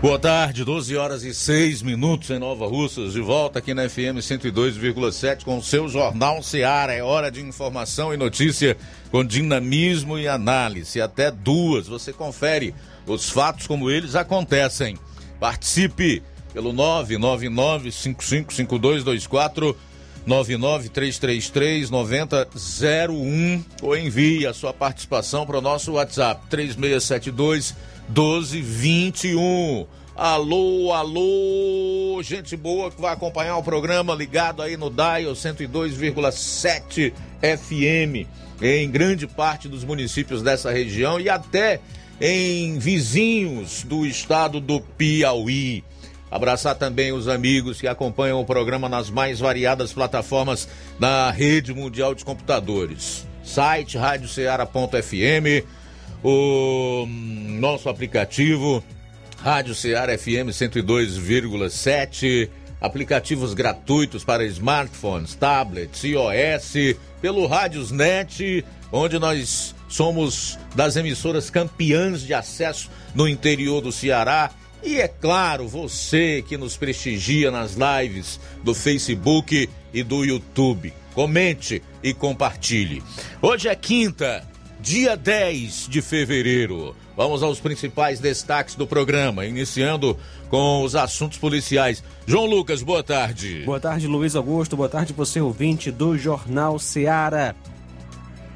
Boa tarde, 12 horas e 6 minutos em Nova Russas, de volta aqui na FM 102,7 com o seu Jornal Seara. É hora de informação e notícia com dinamismo e análise. Até duas, você confere os fatos como eles acontecem. Participe pelo 999-555224. 99333-9001 ou envie a sua participação para o nosso WhatsApp 3672 1221. Alô, alô, gente boa que vai acompanhar o programa ligado aí no Dial 102,7 FM em grande parte dos municípios dessa região e até em vizinhos do estado do Piauí. Abraçar também os amigos que acompanham o programa nas mais variadas plataformas da rede mundial de computadores. Site radioceara.fm, o nosso aplicativo Rádio Ceará FM 102,7, aplicativos gratuitos para smartphones, tablets, iOS, pelo Rádiosnet, onde nós somos das emissoras campeãs de acesso no interior do Ceará. E é claro, você que nos prestigia nas lives do Facebook e do YouTube. Comente e compartilhe. Hoje é quinta, dia 10 de fevereiro. Vamos aos principais destaques do programa, iniciando com os assuntos policiais. João Lucas, boa tarde. Boa tarde, Luiz Augusto. Boa tarde, você ouvinte do Jornal Seara.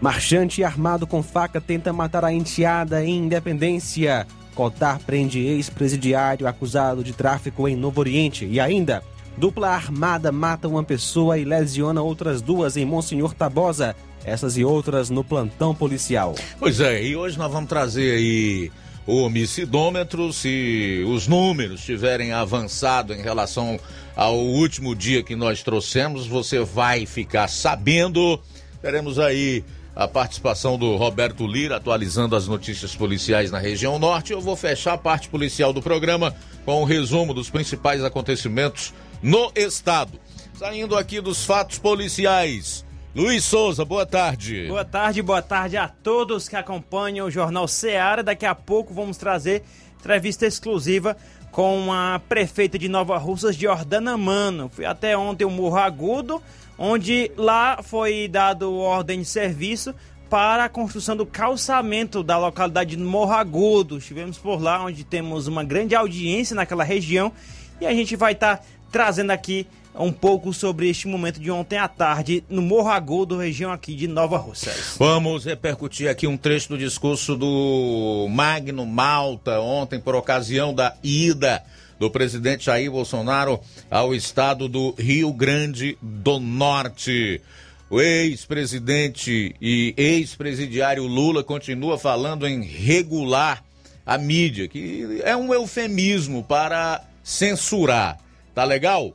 Marchante armado com faca tenta matar a enteada em Independência. Cotar prende ex-presidiário acusado de tráfico em Novo Oriente. E ainda, dupla armada mata uma pessoa e lesiona outras duas em Monsenhor Tabosa. Essas e outras no plantão policial. Pois é, e hoje nós vamos trazer aí o homicidômetro, se os números tiverem avançado em relação ao último dia que nós trouxemos, você vai ficar sabendo. Teremos aí a participação do Roberto Lira atualizando as notícias policiais na região norte. Eu vou fechar a parte policial do programa com um resumo dos principais acontecimentos no estado. Saindo aqui dos fatos policiais. Luiz Souza, boa tarde. Boa tarde, boa tarde a todos que acompanham o Jornal Seara. Daqui a pouco vamos trazer entrevista exclusiva com a prefeita de Nova Russas, Jordana Mano. Fui até ontem o Morro Agudo, onde lá foi dado ordem de serviço para a construção do calçamento da localidade de Morro Agudo. Estivemos por lá, onde temos uma grande audiência naquela região e a gente vai estar tá trazendo aqui um pouco sobre este momento de ontem à tarde no Morro Agudo, região aqui de Nova Russas. Vamos repercutir aqui um trecho do discurso do Magno Malta ontem por ocasião da ida do presidente Jair Bolsonaro ao estado do Rio Grande do Norte. O ex-presidente e ex-presidiário Lula continua falando em regular a mídia, que é um eufemismo para censurar. Tá legal?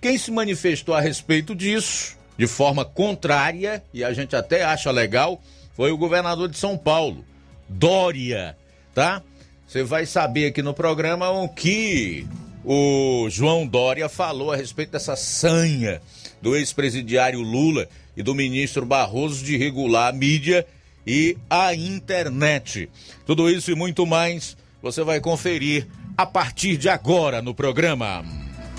Quem se manifestou a respeito disso, de forma contrária, e a gente até acha legal, foi o governador de São Paulo, Dória, tá? Você vai saber aqui no programa o que o João Dória falou a respeito dessa sanha do ex-presidiário Lula e do ministro Barroso de regular a mídia e a internet. Tudo isso e muito mais você vai conferir a partir de agora no programa.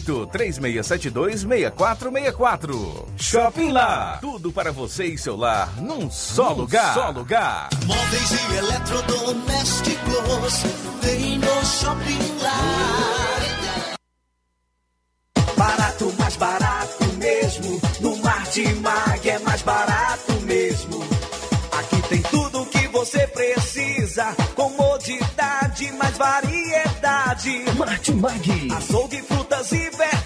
38 3672 6464. Shopping Lá. Tudo para você e seu lar num só num lugar. Só lugar. Móveis e eletrodomésticos vem no Shopping Lá. Barato, mais barato mesmo. No Martimag é mais barato mesmo. Aqui tem tudo o que você precisa. Comodidade, mais variedade Martimag. Açougue, frutas e verduras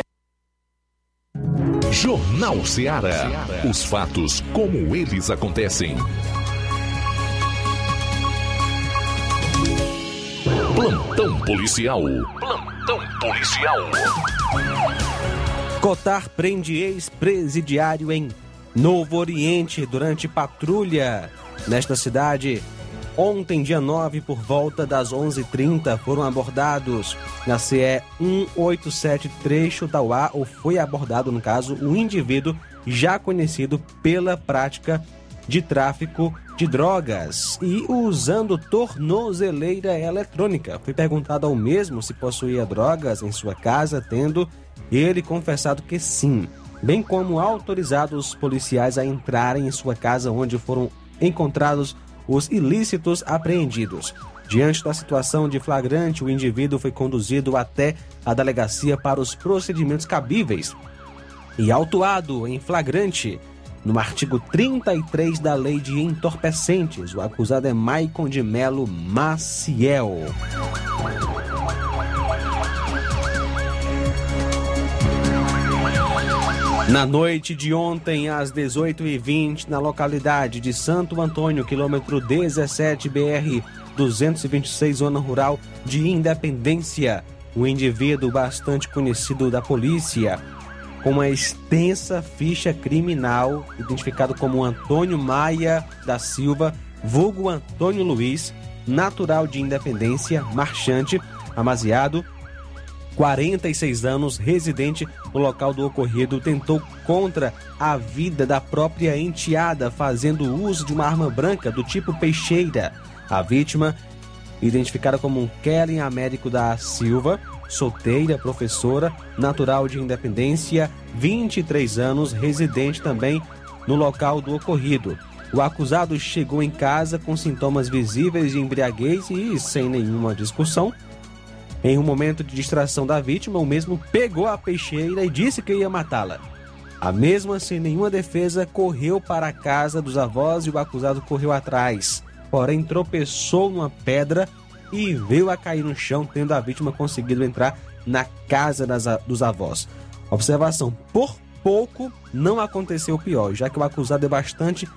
Jornal Ceará. Os fatos como eles acontecem. Plantão policial. Plantão policial. Cotar prende ex-presidiário em Novo Oriente durante patrulha nesta cidade. Ontem, dia 9, por volta das 11h30, foram abordados na CE 187 trecho da UA, ou foi abordado, no caso, um indivíduo já conhecido pela prática de tráfico de drogas e usando tornozeleira eletrônica. Foi perguntado ao mesmo se possuía drogas em sua casa, tendo ele confessado que sim, bem como autorizado os policiais a entrarem em sua casa onde foram encontrados os ilícitos apreendidos. Diante da situação de flagrante, o indivíduo foi conduzido até a delegacia para os procedimentos cabíveis e autuado em flagrante no artigo 33 da Lei de Entorpecentes. O acusado é Maicon de Melo Maciel. Na noite de ontem, às 18h20, na localidade de Santo Antônio, quilômetro 17 BR 226, zona rural de Independência, um indivíduo bastante conhecido da polícia, com uma extensa ficha criminal, identificado como Antônio Maia da Silva, vulgo Antônio Luiz, natural de Independência, marchante, amaziado, 46 anos, residente no local do ocorrido, tentou contra a vida da própria enteada, fazendo uso de uma arma branca do tipo peixeira. A vítima, identificada como Kellen Américo da Silva, solteira, professora, natural de Independência, 23 anos, residente também no local do ocorrido. O acusado chegou em casa com sintomas visíveis de embriaguez e sem nenhuma discussão. Em um momento de distração da vítima, o mesmo pegou a peixeira e disse que ia matá-la. A mesma, sem nenhuma defesa, correu para a casa dos avós e o acusado correu atrás. Porém, tropeçou numa pedra e veio a cair no chão, tendo a vítima conseguido entrar na casa das, dos avós. Observação: por pouco não aconteceu o pior, já que o acusado é bastante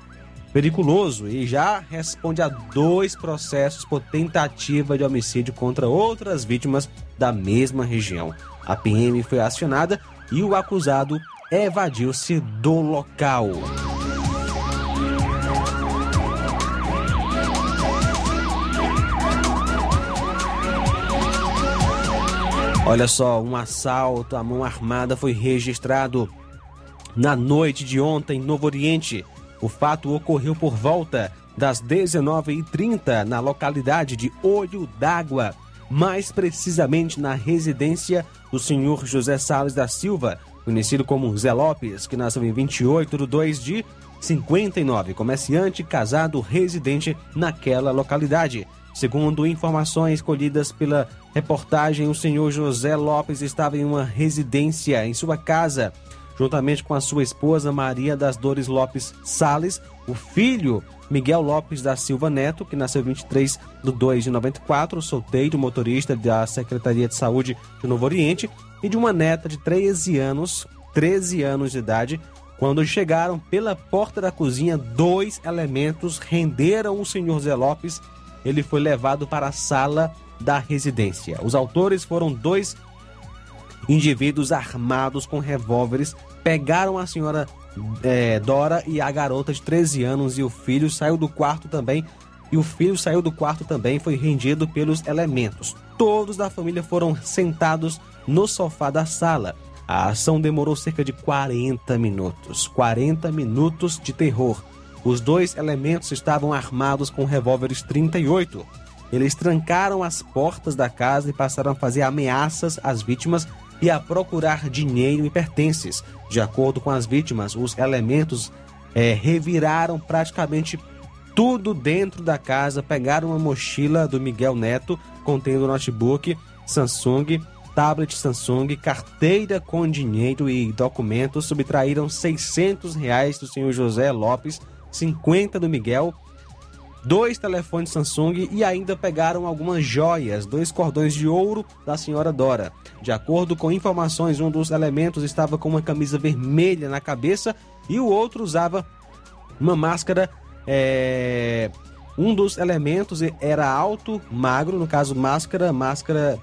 periculoso e já responde a dois processos por tentativa de homicídio contra outras vítimas da mesma região. A PM foi acionada e o acusado evadiu-se do local. Olha só, um assalto à mão armada foi registrado na noite de ontem em Novo Oriente. O fato ocorreu por volta das 19h30 na localidade de Olho d'Água, mais precisamente na residência do senhor José Salles da Silva, conhecido como Zé Lopes, que nasceu em 28 de 2 de 59, comerciante casado residente naquela localidade. Segundo informações colhidas pela reportagem, o senhor José Lopes estava em uma residência em sua casa, juntamente com a sua esposa Maria das Dores Lopes Sales, o filho Miguel Lopes da Silva Neto, que nasceu 23 de 2 de 94, solteiro, motorista da Secretaria de Saúde de Novo Oriente, e de uma neta de 13 anos, 13 anos de idade, quando chegaram pela porta da cozinha, dois elementos renderam o senhor Zé Lopes ele foi levado para a sala da residência. Os autores foram dois indivíduos armados com revólveres, pegaram a senhora é, Dora e a garota de 13 anos e o filho saiu do quarto também. E o filho saiu do quarto também, foi rendido pelos elementos. Todos da família foram sentados no sofá da sala. A ação demorou cerca de 40 minutos. 40 minutos de terror. Os dois elementos estavam armados com revólveres 38. Eles trancaram as portas da casa e passaram a fazer ameaças às vítimas e a procurar dinheiro e pertences. De acordo com as vítimas, os elementos é, reviraram praticamente tudo dentro da casa, pegaram uma mochila do Miguel Neto contendo notebook, Samsung, tablet Samsung, carteira com dinheiro e documentos, subtraíram 600 reais do senhor José Lopes 50 do Miguel, dois telefones Samsung e ainda pegaram algumas joias, dois cordões de ouro da senhora Dora. De acordo com informações, um dos elementos estava com uma camisa vermelha na cabeça e o outro usava uma máscara. É... Um dos elementos era alto, magro, no caso máscara, máscara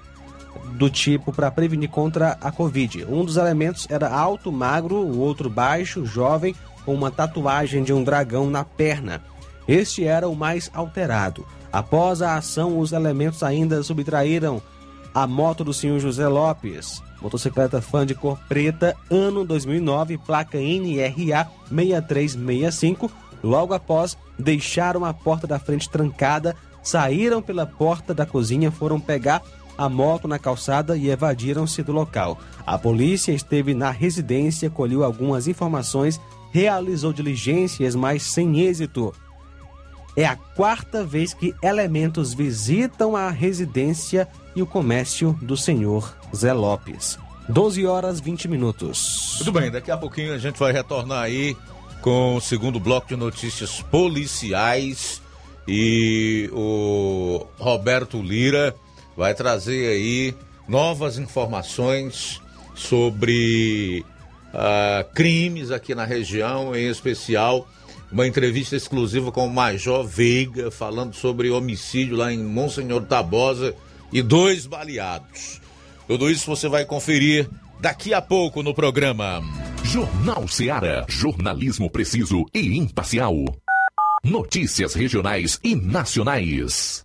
do tipo para prevenir contra a Covid. Um dos elementos era alto, magro, o outro baixo, jovem, com uma tatuagem de um dragão na perna. Este era o mais alterado. Após a ação, os elementos ainda subtraíram a moto do senhor José Lopes, motocicleta fã de cor preta, ano 2009, placa NRA 6365. Logo após, deixaram a porta da frente trancada, saíram pela porta da cozinha, foram pegar a moto na calçada e evadiram-se do local. A polícia esteve na residência, colheu algumas informações realizou diligências, mas sem êxito. É a quarta vez que elementos visitam a residência e o comércio do senhor Zé Lopes. 12 horas 20 minutos. Muito bem, daqui a pouquinho a gente vai retornar aí com o segundo bloco de notícias policiais e o Roberto Lira vai trazer aí novas informações sobre uh, crimes aqui na região, em especial uma entrevista exclusiva com o Major Veiga, falando sobre homicídio lá em Monsenhor Tabosa e dois baleados. Tudo isso você vai conferir daqui a pouco no programa. Jornal Seara. Jornalismo preciso e imparcial. Notícias regionais e nacionais.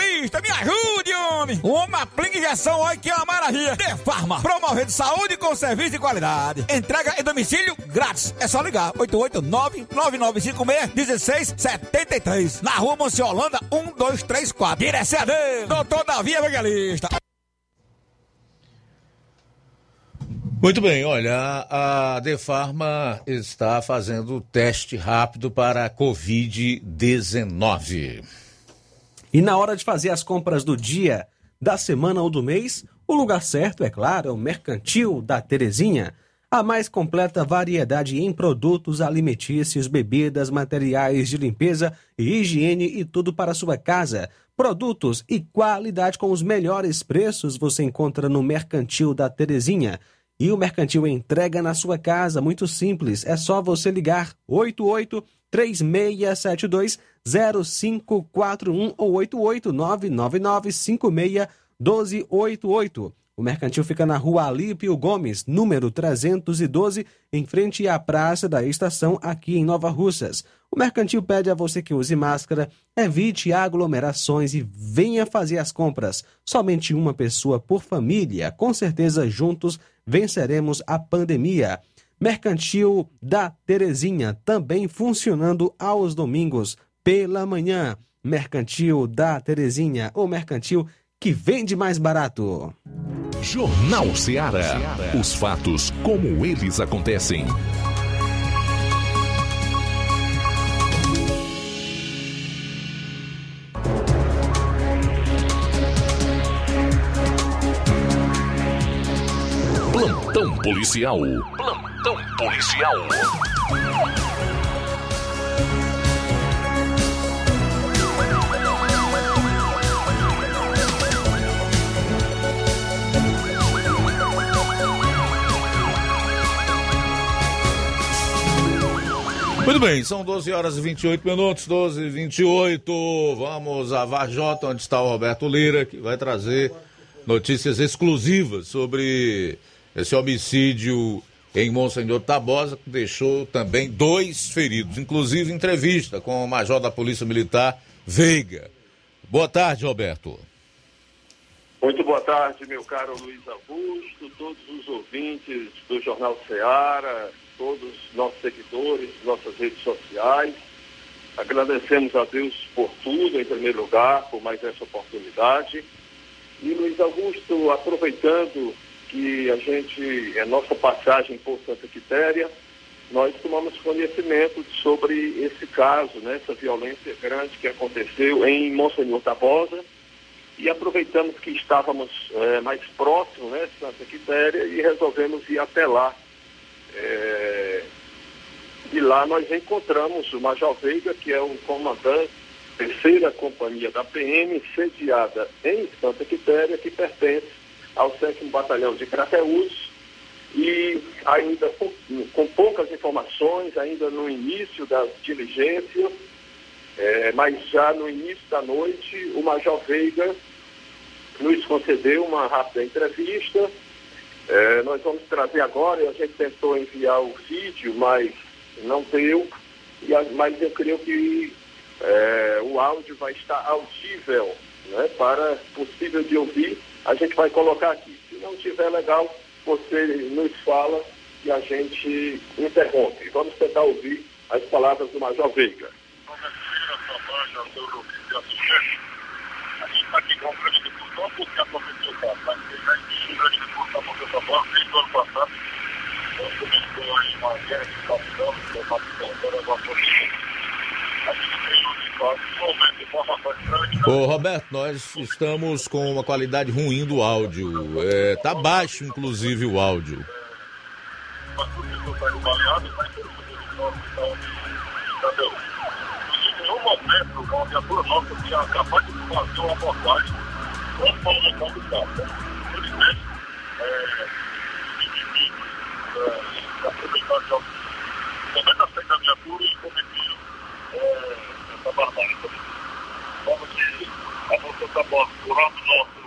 me ajude, homem. Uma aplica injeção, olha que é uma maravilha. De Farma, promovendo saúde com serviço de qualidade. Entrega em domicílio grátis. É só ligar, 889-9956-1673. Na rua Monsiolanda, 1234. Direção a Deus, doutor Davi Evangelista. Muito bem, olha, a Defarma está fazendo o teste rápido para a Covid-19. E na hora de fazer as compras do dia, da semana ou do mês, O lugar certo, é claro, é o Mercantil da Terezinha. A mais completa variedade em produtos alimentícios, bebidas, materiais de limpeza e higiene e tudo para sua casa. Produtos e qualidade com os melhores preços você encontra no Mercantil da Terezinha. E o Mercantil entrega na sua casa, muito simples. É só você ligar 88 3672 0541 ou 88 999 56 1288. O mercantil fica na rua Alípio Gomes, número 312, em frente à Praça da Estação, aqui em Nova Russas. O mercantil pede a você que use máscara, evite aglomerações e venha fazer as compras. Somente uma pessoa por família. Com certeza, juntos venceremos a pandemia. Mercantil da Terezinha, também funcionando aos domingos pela manhã. Mercantil da Terezinha, o mercantil que vende mais barato. Jornal Ceará. Os fatos como eles acontecem. Plantão policial. Plantão policial. Muito bem, são 12 horas e 28 minutos, 12 e 28. Vamos a Varjota, onde está o Roberto Lira, que vai trazer notícias exclusivas sobre esse homicídio em Monsenhor Tabosa, que deixou também dois feridos, inclusive entrevista com o major da Polícia Militar, Veiga. Boa tarde, Roberto. Muito boa tarde, meu caro Luiz Augusto, todos os ouvintes do Jornal Ceará, todos os nossos seguidores, nossas redes sociais. Agradecemos a Deus por tudo, em primeiro lugar, por mais essa oportunidade. E Luiz Augusto, aproveitando que a gente, é nossa passagem por Santa Quitéria, nós tomamos conhecimento sobre esse caso, né, essa violência grande que aconteceu em Monsenhor Tabosa, e aproveitamos que estávamos é, mais próximos, né, Santa Quitéria, e resolvemos ir até lá. É, e lá nós encontramos o Major Veiga, que é o comandante terceira companhia da PM, sediada em Santa Quitéria, que pertence ao 7 Batalhão de Crateús, e ainda com, com, poucas informações, ainda no início das diligências, é, mas já no início da noite, o Major Veiga nos concedeu uma rápida entrevista. É, nós vamos trazer agora, a gente tentou enviar o vídeo, mas não deu, e, mas eu creio que é, o áudio vai estar audível né, para possível de ouvir. A gente vai colocar aqui. Se não estiver legal, você nos fala e a gente interrompe. Vamos tentar ouvir as palavras do Major Veiga. A gente está aqui com o porque a professora está, mas ele já existiu grande da professora Bola desde o ano passado. Nós começou aí uma guerra de capitão, que é uma capitão, a professora. A gente tem um espaço, desenvolvendo informações grandes. Ô Roberto, nós estamos com uma qualidade ruim do áudio. É, tá baixo, inclusive, o áudio. O o uma viatura nossa tinha acabado de fazer uma abordagem o carro. É, da viatura e é, essa barbárie. Que a nossa lado nosso.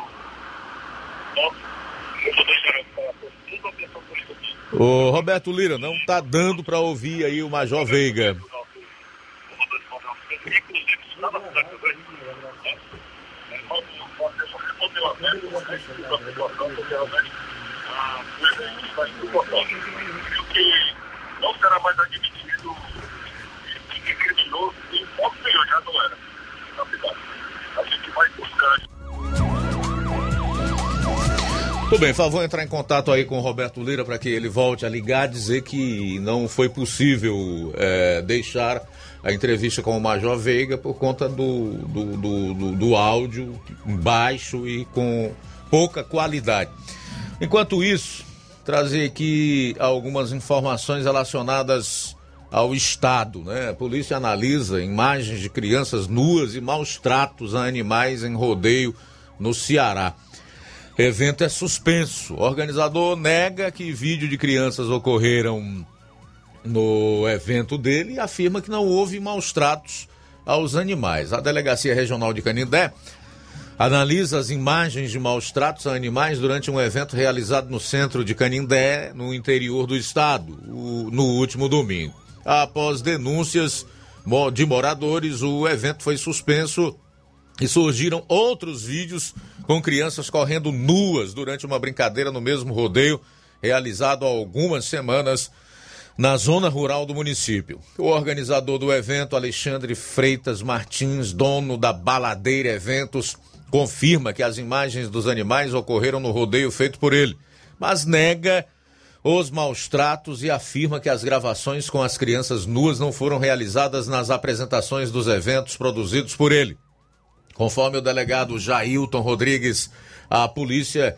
Ô Roberto Lira, não tá dando para ouvir aí o Major Veiga. Coisa está insuportável. E o que não será mais admitido já não era vai Tudo bem, favor entrar em contato aí com o Roberto Lira para que ele volte a ligar, dizer que não foi possível é, deixar a entrevista com o Major Veiga por conta do, do, do, do, do áudio baixo e com pouca qualidade. Enquanto isso, trazer aqui algumas informações relacionadas ao Estado. Né? A polícia analisa imagens de crianças nuas e maus tratos a animais em rodeio no Ceará. Evento é suspenso. O organizador nega que vídeo de crianças ocorreram no evento dele e afirma que não houve maus tratos aos animais. A Delegacia Regional de Canindé analisa as imagens de maus tratos a animais durante um evento realizado no centro de Canindé, no interior do estado, no último domingo. Após denúncias de moradores, o evento foi suspenso e surgiram outros vídeos com crianças correndo nuas durante uma brincadeira no mesmo rodeio realizado há algumas semanas na zona rural do município. O organizador do evento, Alexandre Freitas Martins, dono da Baladeira Eventos, confirma que as imagens dos animais ocorreram no rodeio feito por ele, mas nega os maus tratos e afirma que as gravações com as crianças nuas não foram realizadas nas apresentações dos eventos produzidos por ele. Conforme o delegado Jailton Rodrigues, a polícia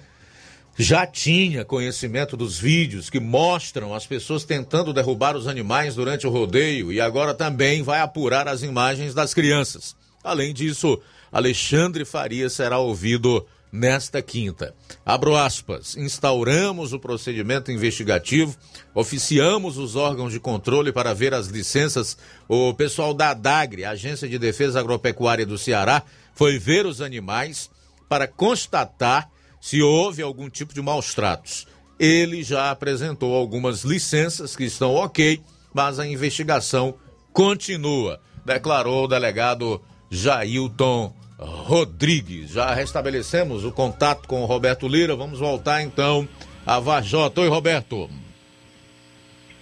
já tinha conhecimento dos vídeos que mostram as pessoas tentando derrubar os animais durante o rodeio e agora também vai apurar as imagens das crianças. Além disso, Alexandre Faria será ouvido nesta quinta. Abro aspas. Instauramos o procedimento investigativo, oficiamos os órgãos de controle para ver as licenças. O pessoal da ADAGRE, Agência de Defesa Agropecuária do Ceará, foi ver os animais para constatar se houve algum tipo de maus tratos. Ele já apresentou algumas licenças que estão ok, mas a investigação continua, declarou o delegado Jailton Rodrigues. Já restabelecemos o contato com o Roberto Lira. Vamos voltar então a Vajota. Oi, Roberto.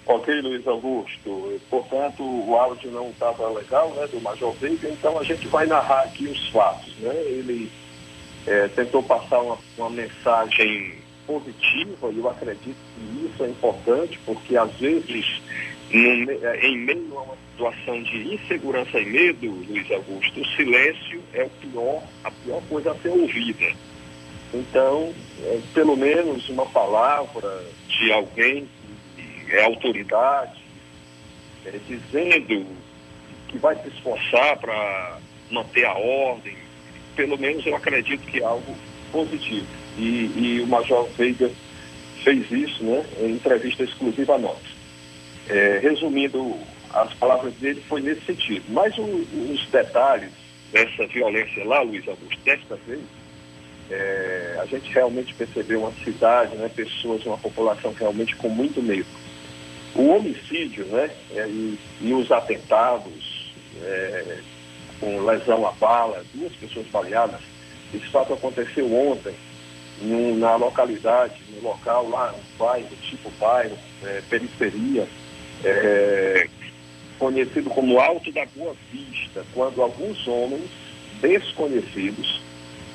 Ok, Luiz Augusto. Portanto, o áudio não estava legal, né, do Major Veiga, então a gente vai narrar aqui os fatos, né? Ele é, tentou passar uma, uma mensagem positiva e eu acredito que isso é importante, porque às vezes no, é, em meio a uma situação de insegurança e medo, Luiz Augusto, o silêncio é o pior, a pior coisa a ser ouvida. Então, é, pelo menos uma palavra de alguém que é autoridade, é, dizendo que vai se esforçar para manter a ordem, pelo menos eu acredito que é algo positivo. E, e o Major Veiga fez isso né, em entrevista exclusiva a nós. É, resumindo, as palavras dele foi nesse sentido. Mas o, os detalhes dessa violência lá, Luiz Augusto, desta vez, é, a gente realmente percebeu uma cidade, né, pessoas, uma população realmente com muito medo. O homicídio né, é, e, e, os atentados é, com lesão a bala, duas pessoas baleadas, esse fato aconteceu ontem na localidade, no local lá, um bairro, tipo bairro, é, periferia, é, conhecido como Alto da Boa Vista, quando alguns homens desconhecidos,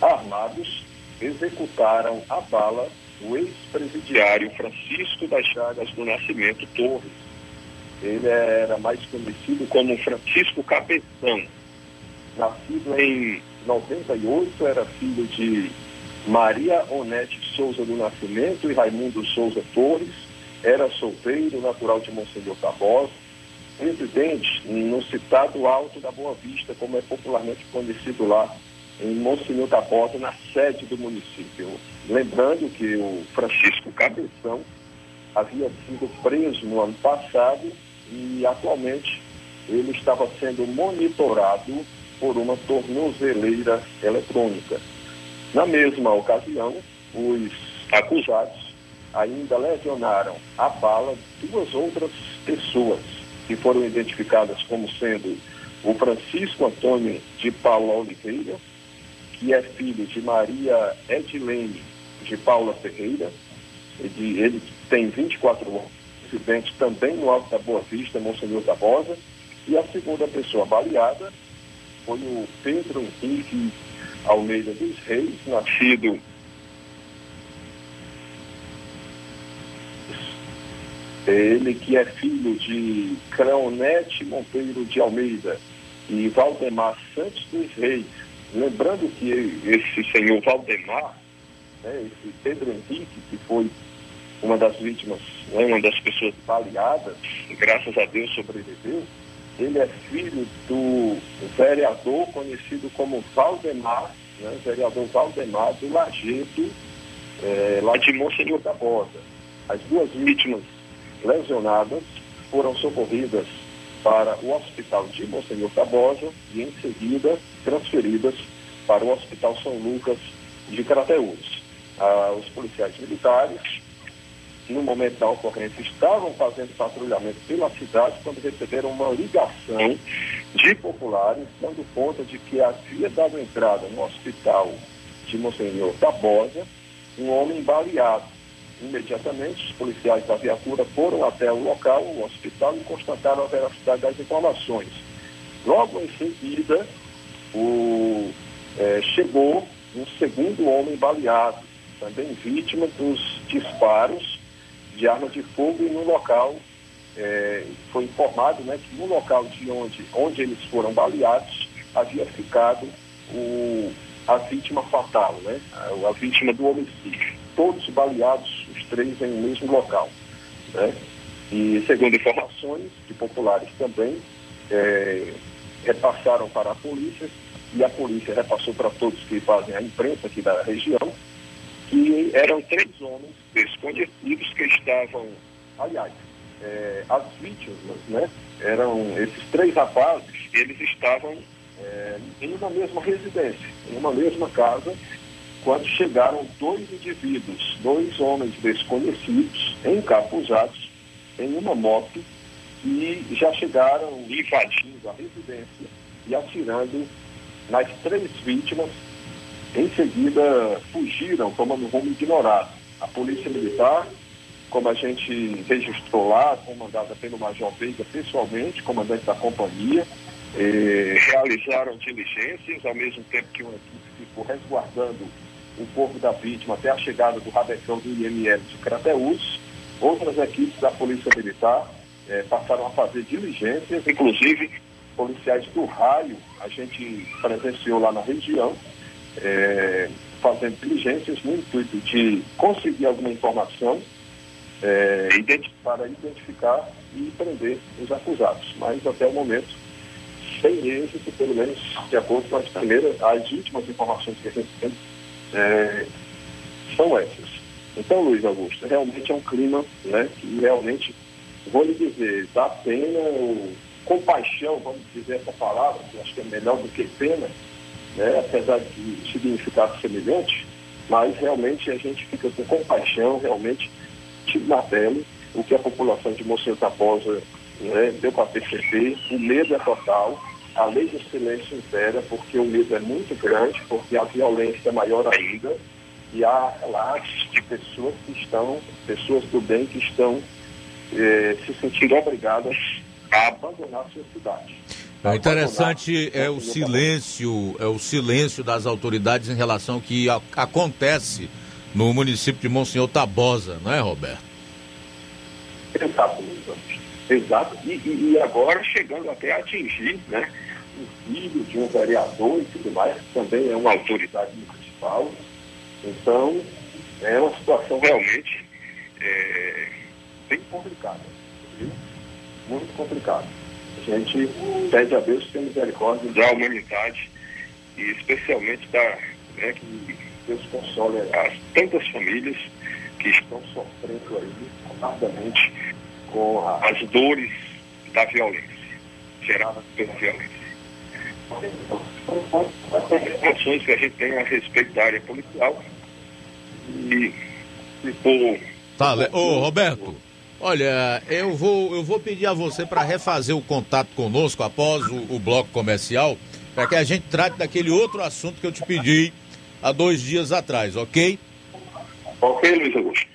armados, executaram a bala o ex-presidiário Francisco das Chagas do Nascimento Torres. Ele era mais conhecido como Francisco Cabeção. Nascido em 98, era filho de Maria Onete Souza do Nascimento e Raimundo Souza Torres era solteiro, natural de Monsenhor Tabosa, residente no citado Alto da Boa Vista, como é popularmente conhecido lá, em Monsenhor Tabosa, na sede do município. Lembrando que o Francisco Cabeção havia sido preso no ano passado e atualmente ele estava sendo monitorado por uma tornozeleira eletrônica. Na mesma ocasião, os acusados ainda lesionaram a bala duas outras pessoas que foram identificadas como sendo o Francisco Antônio de Paula Oliveira, que é filho de Maria Edilene de Paula Ferreira, ele, ele tem 24 anos, residente também no Alto da Boa Vista, Monsenhor Tabosa, e a segunda pessoa baleada foi o Pedro Henrique Almeida dos Reis, nascido Ele que é filho de Creonete Monteiro de Almeida e Valdemar Santos dos Reis. Lembrando que esse senhor Valdemar né, esse Pedro Henrique, que foi uma das vítimas, né, uma das pessoas baleadas, graças a Deus sobreviveu, ele é filho do vereador conhecido como Valdemar, né, vereador Valdemar do Lagedo, é, lá de Monsenhor da Borda. As duas vítimas lesionadas foram socorridas para o hospital de Monsenhor Tabosa e em seguida transferidas para o Hospital São Lucas de Crateús. Ah, os policiais militares, no momento da ocorrência, estavam fazendo patrulhamento pela cidade quando receberam uma ligação de populares dando conta de que havia dado entrada no hospital de Monsenhor Tabosa um homem baleado. Imediatamente, os policiais da viatura foram até o local, o hospital, e constataram a veracidade das informações. Logo em seguida, o, eh, chegou um segundo homem baleado, também vítima dos disparos de arma de fogo e no local eh, foi informado né, que no local de onde, onde eles foram baleados havia ficado o, a vítima fatal, né, a, a vítima do homicídio. Todos baleados, os três em um mesmo local. Né? E segundo informações de populares também, eh, repassaram para a polícia e a polícia repassou para todos que fazem a imprensa aqui da região, que eram três homens desconhecidos que estavam, aliás, eh, as vítimas, né, eram esses três rapazes, eles estavam eh, em uma mesma residência, em uma mesma casa, quando chegaram dois indivíduos, dois homens desconhecidos, encapuzados, em uma moto, e já chegaram invadindo a residência e atirando nas três vítimas. Em seguida, fugiram, tomando rumo ignorado. A Polícia Militar, como a gente registrou lá, comandada pelo Major Veiga pessoalmente, comandante da companhia, eh, realizaram diligências, ao mesmo tempo que uma equipe ficou resguardando o corpo da vítima até a chegada do rabecão do IML de Crateús. Outras equipes da Polícia Militar eh, passaram a fazer diligências, inclusive policiais do raio, a gente presenciou lá na região, eh, fazendo diligências no intuito de conseguir alguma informação eh, identi para identificar e prender os acusados. Mas até o momento, sem êxito, pelo menos de acordo com as primeiras, as últimas informações que a gente tem, eh, são essas. Então, Luiz Augusto, realmente é um clima né, que realmente, vou lhe dizer, dá pena, ou compaixão, vamos dizer essa palavra, que eu acho que é melhor do que pena, né, apesar de significado semelhante, mas realmente a gente fica com compaixão, realmente, tiro na pele, o que a população de Monsenhor Tabosa né, deu para perceber, o medo é total, a lei do silêncio impera, porque o medo é muito grande, porque a violência é maior ainda, e há relatos de pessoas que estão, pessoas do bem que estão eh, se sentindo obrigadas a abandonar a sua cidade. O interessante é o silêncio, é o silêncio das autoridades em relação ao que a- acontece no município de Monsenhor Tabosa, não é, Roberto? Exato. Exato. E, e- e agora chegando até a atingir né, o filho de um vereador e tudo mais, que também é uma autoridade municipal. Então, é uma situação realmente é, bem complicada. viu? Muito complicada. A gente pede a Deus que tenha misericórdia da humanidade e especialmente da, né, que Deus console as tantas famílias que estão sofrendo aí ardamente com as dores da violência, geradas pela violência. As informações que a gente tem a respeito da área policial e, e por Tá, Ô, Roberto, olha, eu vou, eu vou pedir a você para refazer o contato conosco após o, o bloco comercial, para que a gente trate daquele outro assunto que eu te pedi há dois dias atrás, ok? Ok, Luiz Augusto.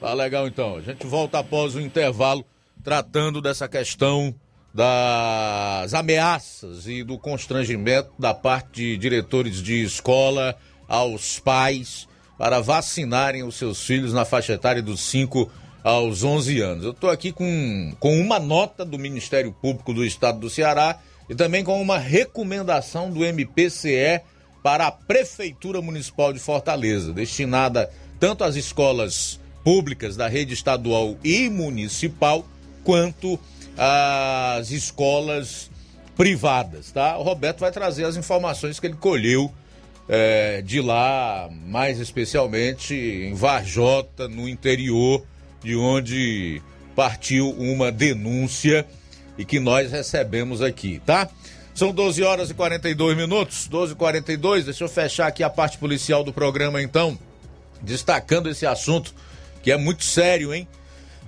Tá legal então. A gente volta após o intervalo tratando dessa questão das ameaças e do constrangimento da parte de diretores de escola aos pais para vacinarem os seus filhos na faixa etária dos 5 aos 11 anos. Eu estou aqui com, com uma nota do Ministério Público do Estado do Ceará e também com uma recomendação do MPCE para a Prefeitura Municipal de Fortaleza, destinada tanto às escolas públicas da rede estadual e municipal, quanto às escolas privadas, tá? O Roberto vai trazer as informações que ele colheu é, de lá, mais especialmente em Varjota, no interior, de onde partiu uma denúncia e que nós recebemos aqui, tá? São 12 horas e 42 minutos, 12 e 42 Deixa eu fechar aqui a parte policial do programa, então, destacando esse assunto que é muito sério, hein?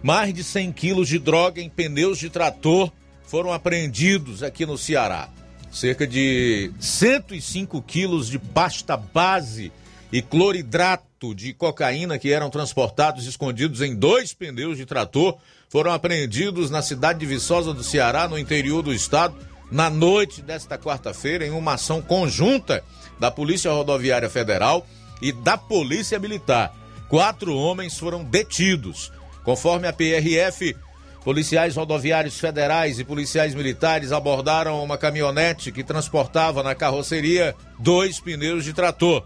Mais de 100 quilos de droga em pneus de trator foram apreendidos aqui no Ceará. Cerca de 105 quilos de pasta base e cloridrato de cocaína que eram transportados escondidos em dois pneus de trator foram apreendidos na cidade de Viçosa do Ceará, no interior do estado, na noite desta quarta-feira, em uma ação conjunta da Polícia Rodoviária Federal e da Polícia Militar. Quatro homens foram detidos. Conforme a PRF, policiais rodoviários federais e policiais militares abordaram uma caminhonete que transportava na carroceria dois pneus de trator.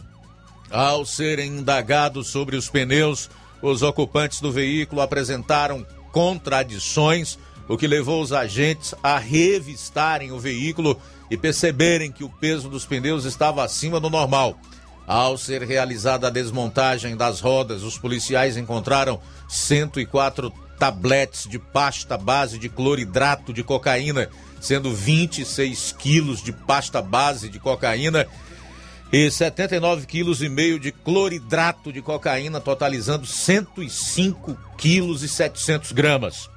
Ao serem indagados sobre os pneus, os ocupantes do veículo apresentaram contradições o que levou os agentes a revistarem o veículo e perceberem que o peso dos pneus estava acima do normal. Ao ser realizada a desmontagem das rodas, os policiais encontraram 104 tabletes de pasta base de cloridrato de cocaína, sendo 26 quilos de pasta base de cocaína e 79 quilos e meio de cloridrato de cocaína, totalizando 105 quilos e 700 gramas.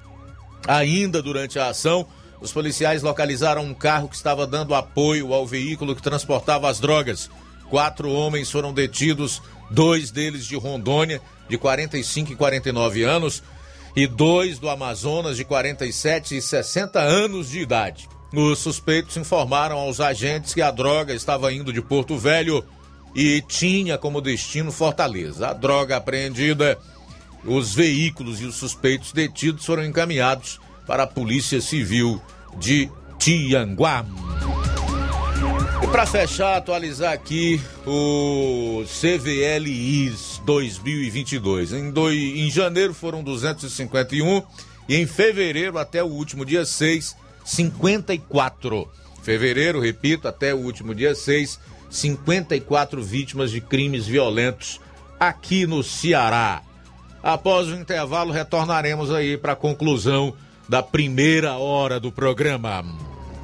Ainda durante a ação, os policiais localizaram um carro que estava dando apoio ao veículo que transportava as drogas. Quatro homens foram detidos, dois deles de Rondônia, de 45 e 49 anos, e dois do Amazonas, de 47 e 60 anos de idade. Os suspeitos informaram aos agentes que a droga estava indo de Porto Velho e tinha como destino Fortaleza. A droga apreendida os veículos e os suspeitos detidos foram encaminhados para a Polícia Civil de Tianguá. E para fechar, atualizar aqui o CVLIs 2022. Em, do, em janeiro foram 251 e em fevereiro, até o último dia 6, 54. Fevereiro, repito, até o último dia 6, 54 vítimas de crimes violentos aqui no Ceará. Após o intervalo, retornaremos aí para a conclusão da primeira hora do programa.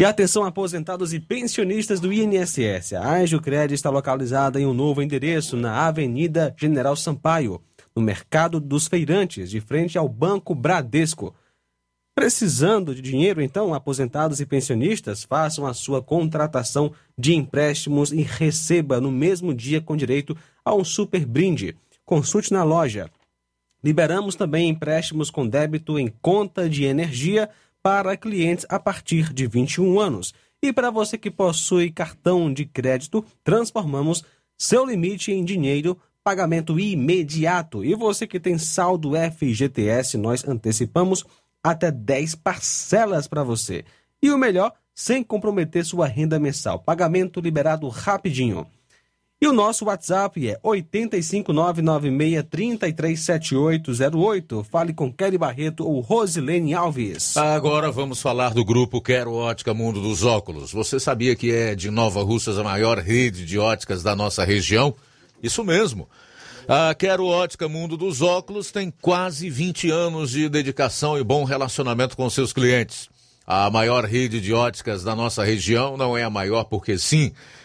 E atenção, aposentados e pensionistas do INSS. A Angiocred está localizada em um novo endereço na Avenida General Sampaio, no Mercado dos Feirantes, de frente ao Banco Bradesco. Precisando de dinheiro, então, aposentados e pensionistas, façam a sua contratação de empréstimos e receba no mesmo dia com direito a um super brinde. Consulte na loja. Liberamos também empréstimos com débito em conta de energia para clientes a partir de 21 anos. E para você que possui cartão de crédito, transformamos seu limite em dinheiro, pagamento imediato. E você que tem saldo FGTS, nós antecipamos até 10 parcelas para você. E o melhor, sem comprometer sua renda mensal. Pagamento liberado rapidinho. E o nosso WhatsApp é 85996337808. Fale com Kelly Barreto ou Rosilene Alves. Agora vamos falar do grupo Quero Ótica Mundo dos Óculos. Você sabia que é de Nova Russas a maior rede de óticas da nossa região? Isso mesmo. A Quero Ótica Mundo dos Óculos tem quase 20 anos de dedicação e bom relacionamento com seus clientes. A maior rede de óticas da nossa região não é a maior porque sim,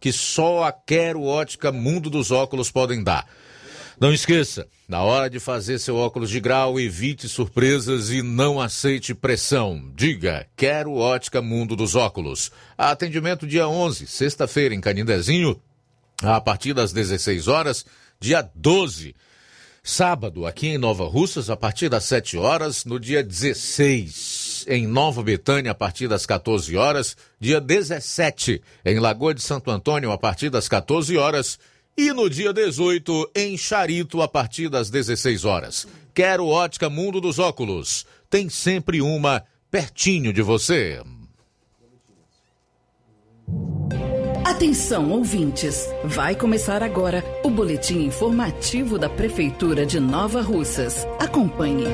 que só a Quero Ótica Mundo dos Óculos podem dar. Não esqueça, na hora de fazer seu óculos de grau, evite surpresas e não aceite pressão. Diga, quero ótica Mundo dos Óculos. Atendimento dia 11, sexta-feira, em Canindezinho, a partir das 16 horas. Dia 12, sábado, aqui em Nova Russas, a partir das 7 horas. No dia 16, em Nova Betânia, a partir das 14 horas. Dia 17, em Lagoa de Santo Antônio, a partir das 14 horas. E no dia 18, em Charito, a partir das 16 horas. Quero ótica Mundo dos Óculos. Tem sempre uma pertinho de você. Atenção, ouvintes! Vai começar agora o boletim informativo da Prefeitura de Nova Russas. Acompanhe.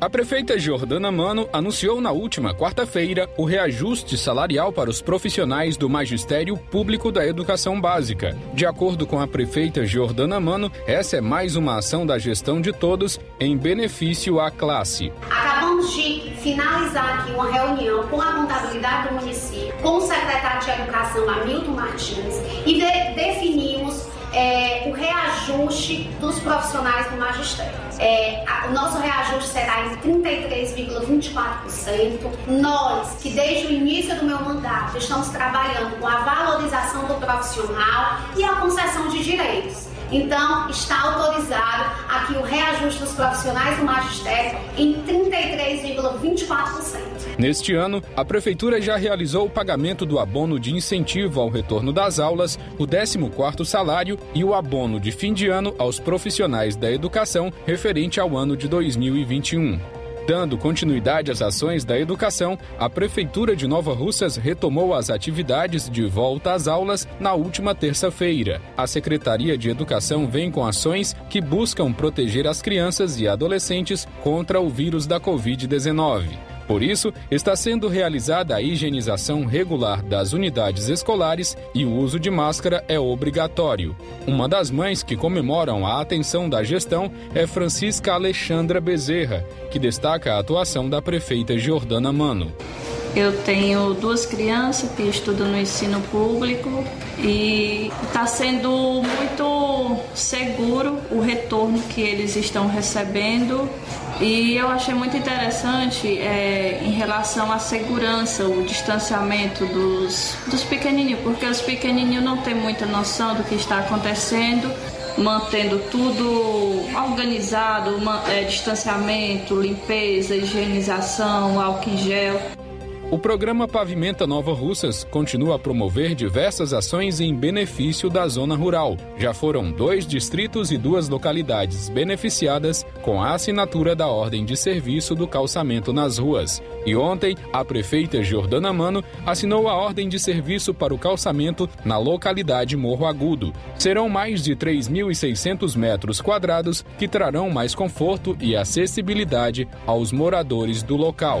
A prefeita Jordana Mano anunciou na última quarta-feira o reajuste salarial para os profissionais do Magistério Público da Educação Básica. De acordo com a prefeita Jordana Mano, essa é mais uma ação da gestão de todos em benefício à classe. Acabamos de finalizar aqui uma reunião com a contabilidade do município, com o secretário de Educação, Hamilton Martins, e de definimos é, o reajuste dos profissionais do magistério. É, a, o nosso reajuste será em 33,24%. Nós, que desde o início do meu mandato estamos trabalhando com a valorização do profissional e a concessão de direitos. Então, está autorizado aqui o reajuste dos profissionais do magistério em 33,24%. Neste ano, a Prefeitura já realizou o pagamento do abono de incentivo ao retorno das aulas, o 14º salário e o abono de fim de ano aos profissionais da educação referente ao ano de 2021. Dando continuidade às ações da educação, a Prefeitura de Nova Russas retomou as atividades de volta às aulas na última terça-feira. A Secretaria de Educação vem com ações que buscam proteger as crianças e adolescentes contra o vírus da Covid-19. Por isso, está sendo realizada a higienização regular das unidades escolares e o uso de máscara é obrigatório. Uma das mães que comemoram a atenção da gestão é Francisca Alexandra Bezerra, que destaca a atuação da prefeita Jordana Mano. Eu tenho duas crianças que estudam no ensino público e está sendo muito seguro o retorno que eles estão recebendo. E eu achei muito interessante é, em relação à segurança, o distanciamento dos, dos pequenininhos, porque os pequenininhos não têm muita noção do que está acontecendo mantendo tudo organizado, é, distanciamento, limpeza, higienização, álcool em gel. O programa Pavimenta Nova Russas continua a promover diversas ações em benefício da zona rural. Já foram dois distritos e duas localidades beneficiadas com a assinatura da ordem de serviço do calçamento nas ruas. E ontem, a prefeita Jordana Mano assinou a ordem de serviço para o calçamento na localidade Morro Agudo. Serão mais de 3.600 metros quadrados que trarão mais conforto e acessibilidade aos moradores do local.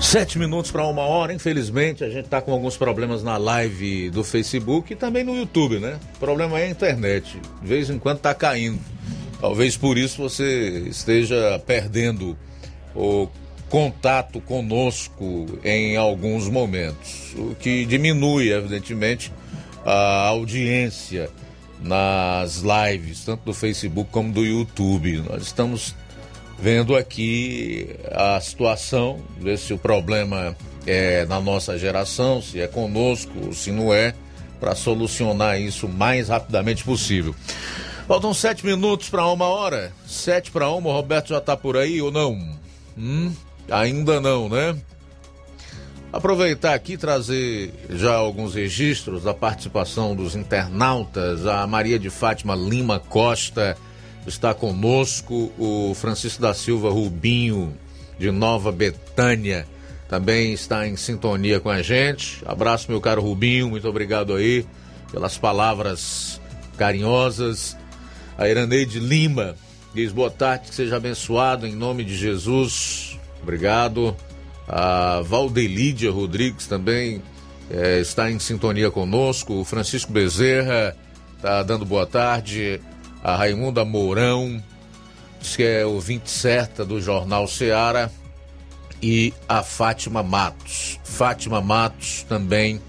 Sete minutos para uma hora, infelizmente a gente está com alguns problemas na live do Facebook e também no YouTube, né? O problema é a internet, de vez em quando está caindo. Talvez por isso você esteja perdendo o contato conosco em alguns momentos, o que diminui, evidentemente, a audiência nas lives, tanto do Facebook como do YouTube. Nós estamos vendo aqui a situação, ver se o problema é na nossa geração, se é conosco, se não é, para solucionar isso o mais rapidamente possível. Faltam sete minutos para uma hora. Sete para uma, o Roberto já está por aí ou não? Hum, ainda não, né? Aproveitar aqui trazer já alguns registros da participação dos internautas. A Maria de Fátima Lima Costa está conosco o Francisco da Silva Rubinho, de Nova Betânia, também está em sintonia com a gente. Abraço, meu caro Rubinho, muito obrigado aí pelas palavras carinhosas. A Iraneide Lima diz boa tarde, que seja abençoado em nome de Jesus. Obrigado. A Valdelídia Rodrigues também é, está em sintonia conosco. O Francisco Bezerra está dando boa tarde a Raimunda Mourão, que é ouvinte certa do Jornal Seara, e a Fátima Matos. Fátima Matos também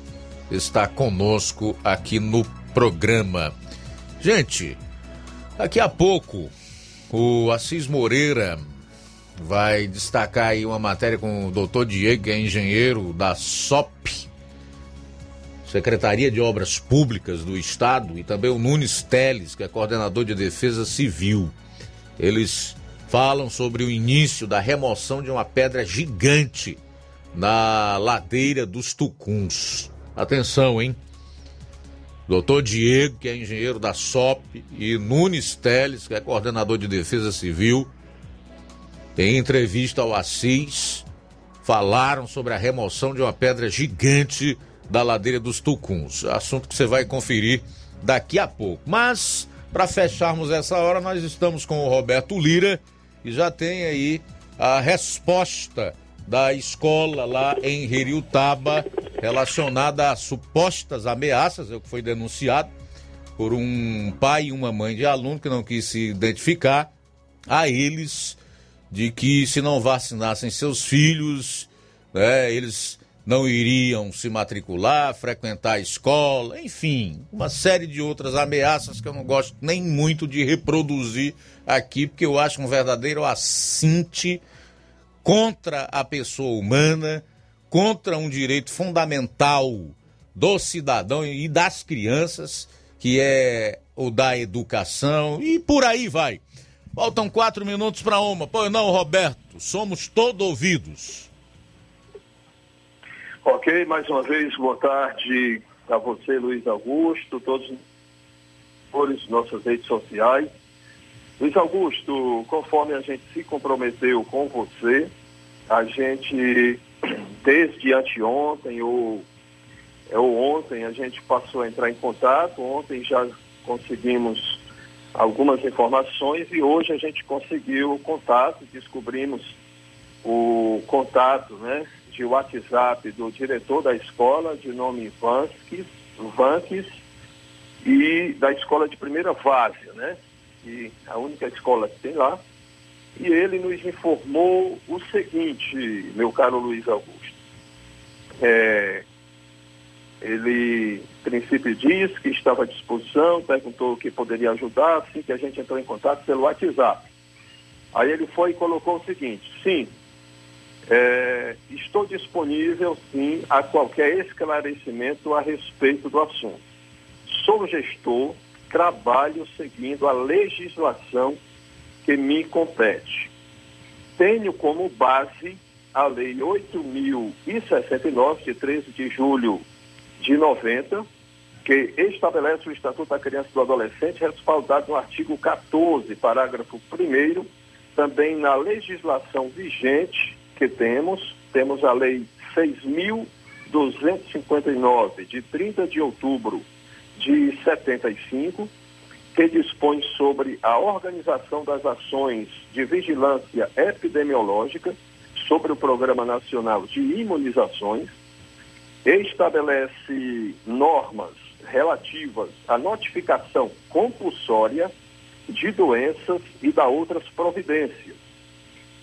está conosco aqui no programa. Gente, daqui a pouco o Assis Moreira vai destacar aí uma matéria com o doutor Diego, que é engenheiro da SOP, Secretaria de Obras Públicas do Estado, e também o Nunes Teles, que é coordenador de Defesa Civil. Eles falam sobre o início da remoção de uma pedra gigante na ladeira dos Tucuns. Atenção, hein? Doutor Diego, que é engenheiro da SOP, e Nunes Teles, que é coordenador de Defesa Civil, em entrevista ao Assis, falaram sobre a remoção de uma pedra gigante da ladeira dos Tucuns. Assunto que você vai conferir daqui a pouco. Mas, para fecharmos essa hora, nós estamos com o Roberto Lira e já tem aí a resposta da escola lá em Heriutaba relacionada a supostas ameaças, é o que foi denunciado por um pai e uma mãe de aluno que não quis se identificar a eles de que se não vacinassem seus filhos, né, eles não iriam se matricular, frequentar a escola, enfim, uma série de outras ameaças que eu não gosto nem muito de reproduzir aqui, porque eu acho um verdadeiro assinte contra a pessoa humana, contra um direito fundamental do cidadão e das crianças, que é o da educação, e por aí vai. Faltam quatro minutos para uma. Pois não, Roberto, somos todo ouvidos. Ok, mais uma vez, boa tarde, a você, Luiz Augusto, todos os nossas redes sociais. Luiz Augusto, conforme a gente se comprometeu com você, a gente, desde anteontem ou, ou ontem, a gente passou a entrar em contato. Ontem já conseguimos algumas informações e hoje a gente conseguiu o contato, descobrimos o contato né, de WhatsApp do diretor da escola, de nome Vanskis e da escola de primeira várzea, né? É a única escola que tem lá. E ele nos informou o seguinte, meu caro Luiz Augusto. É, ele, a princípio, disse que estava à disposição, perguntou que poderia ajudar, assim que a gente entrou em contato pelo WhatsApp. Aí ele foi e colocou o seguinte, sim, é, estou disponível, sim, a qualquer esclarecimento a respeito do assunto. Sou gestor, trabalho seguindo a legislação que me compete. Tenho como base a Lei 8.069, de 13 de julho de 90, que estabelece o Estatuto da Criança e do Adolescente, respaldado no artigo 14, parágrafo 1 também na legislação vigente que temos, temos a Lei 6.259, de 30 de outubro de 75, que dispõe sobre a organização das ações de vigilância epidemiológica sobre o Programa Nacional de Imunizações, estabelece normas relativas à notificação compulsória de doenças e da outras providências.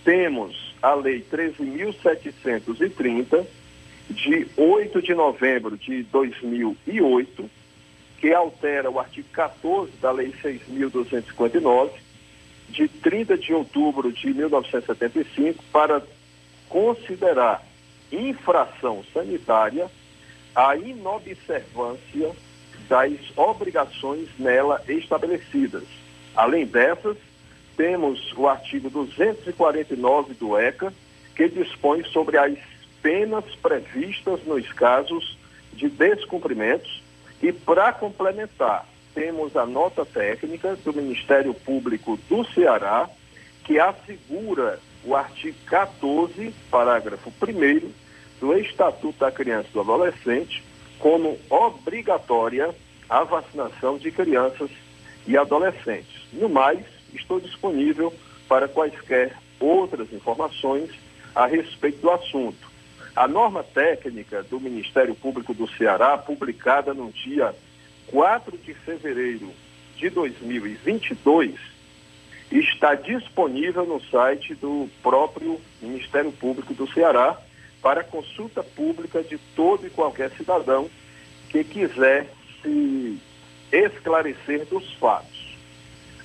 Temos a Lei 13.730, de 8 de novembro de 2008, que altera o artigo 14 da Lei 6.259, de 30 de outubro de 1975, para considerar infração sanitária a inobservância das obrigações nela estabelecidas. Além dessas, temos o artigo 249 do ECA, que dispõe sobre as penas previstas nos casos de descumprimentos. E, para complementar, temos a nota técnica do Ministério Público do Ceará, que assegura o artigo 14, parágrafo 1 do Estatuto da Criança e do Adolescente como obrigatória a vacinação de crianças e adolescentes. No mais, estou disponível para quaisquer outras informações a respeito do assunto. A norma técnica do Ministério Público do Ceará, publicada no dia 4 de fevereiro de 2022, está disponível no site do próprio Ministério Público do Ceará para consulta pública de todo e qualquer cidadão que quiser se esclarecer dos fatos.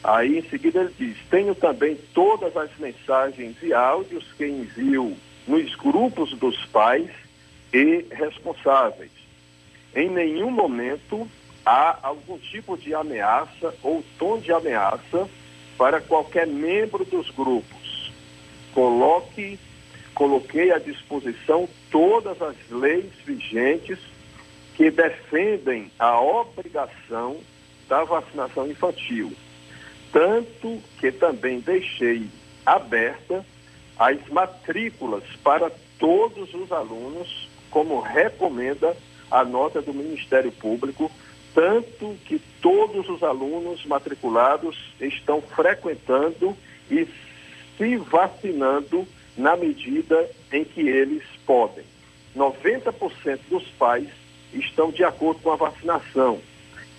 Aí em seguida ele diz: tenho também todas as mensagens e áudios que envio nos grupos dos pais e responsáveis. Em nenhum momento há algum tipo de ameaça ou tom de ameaça para qualquer membro dos grupos. Coloque, coloquei à disposição todas as leis vigentes que defendem a obrigação da vacinação infantil tanto que também deixei aberta as matrículas para todos os alunos, como recomenda a nota do Ministério Público, tanto que todos os alunos matriculados estão frequentando e se vacinando na medida em que eles podem. 90% dos pais estão de acordo com a vacinação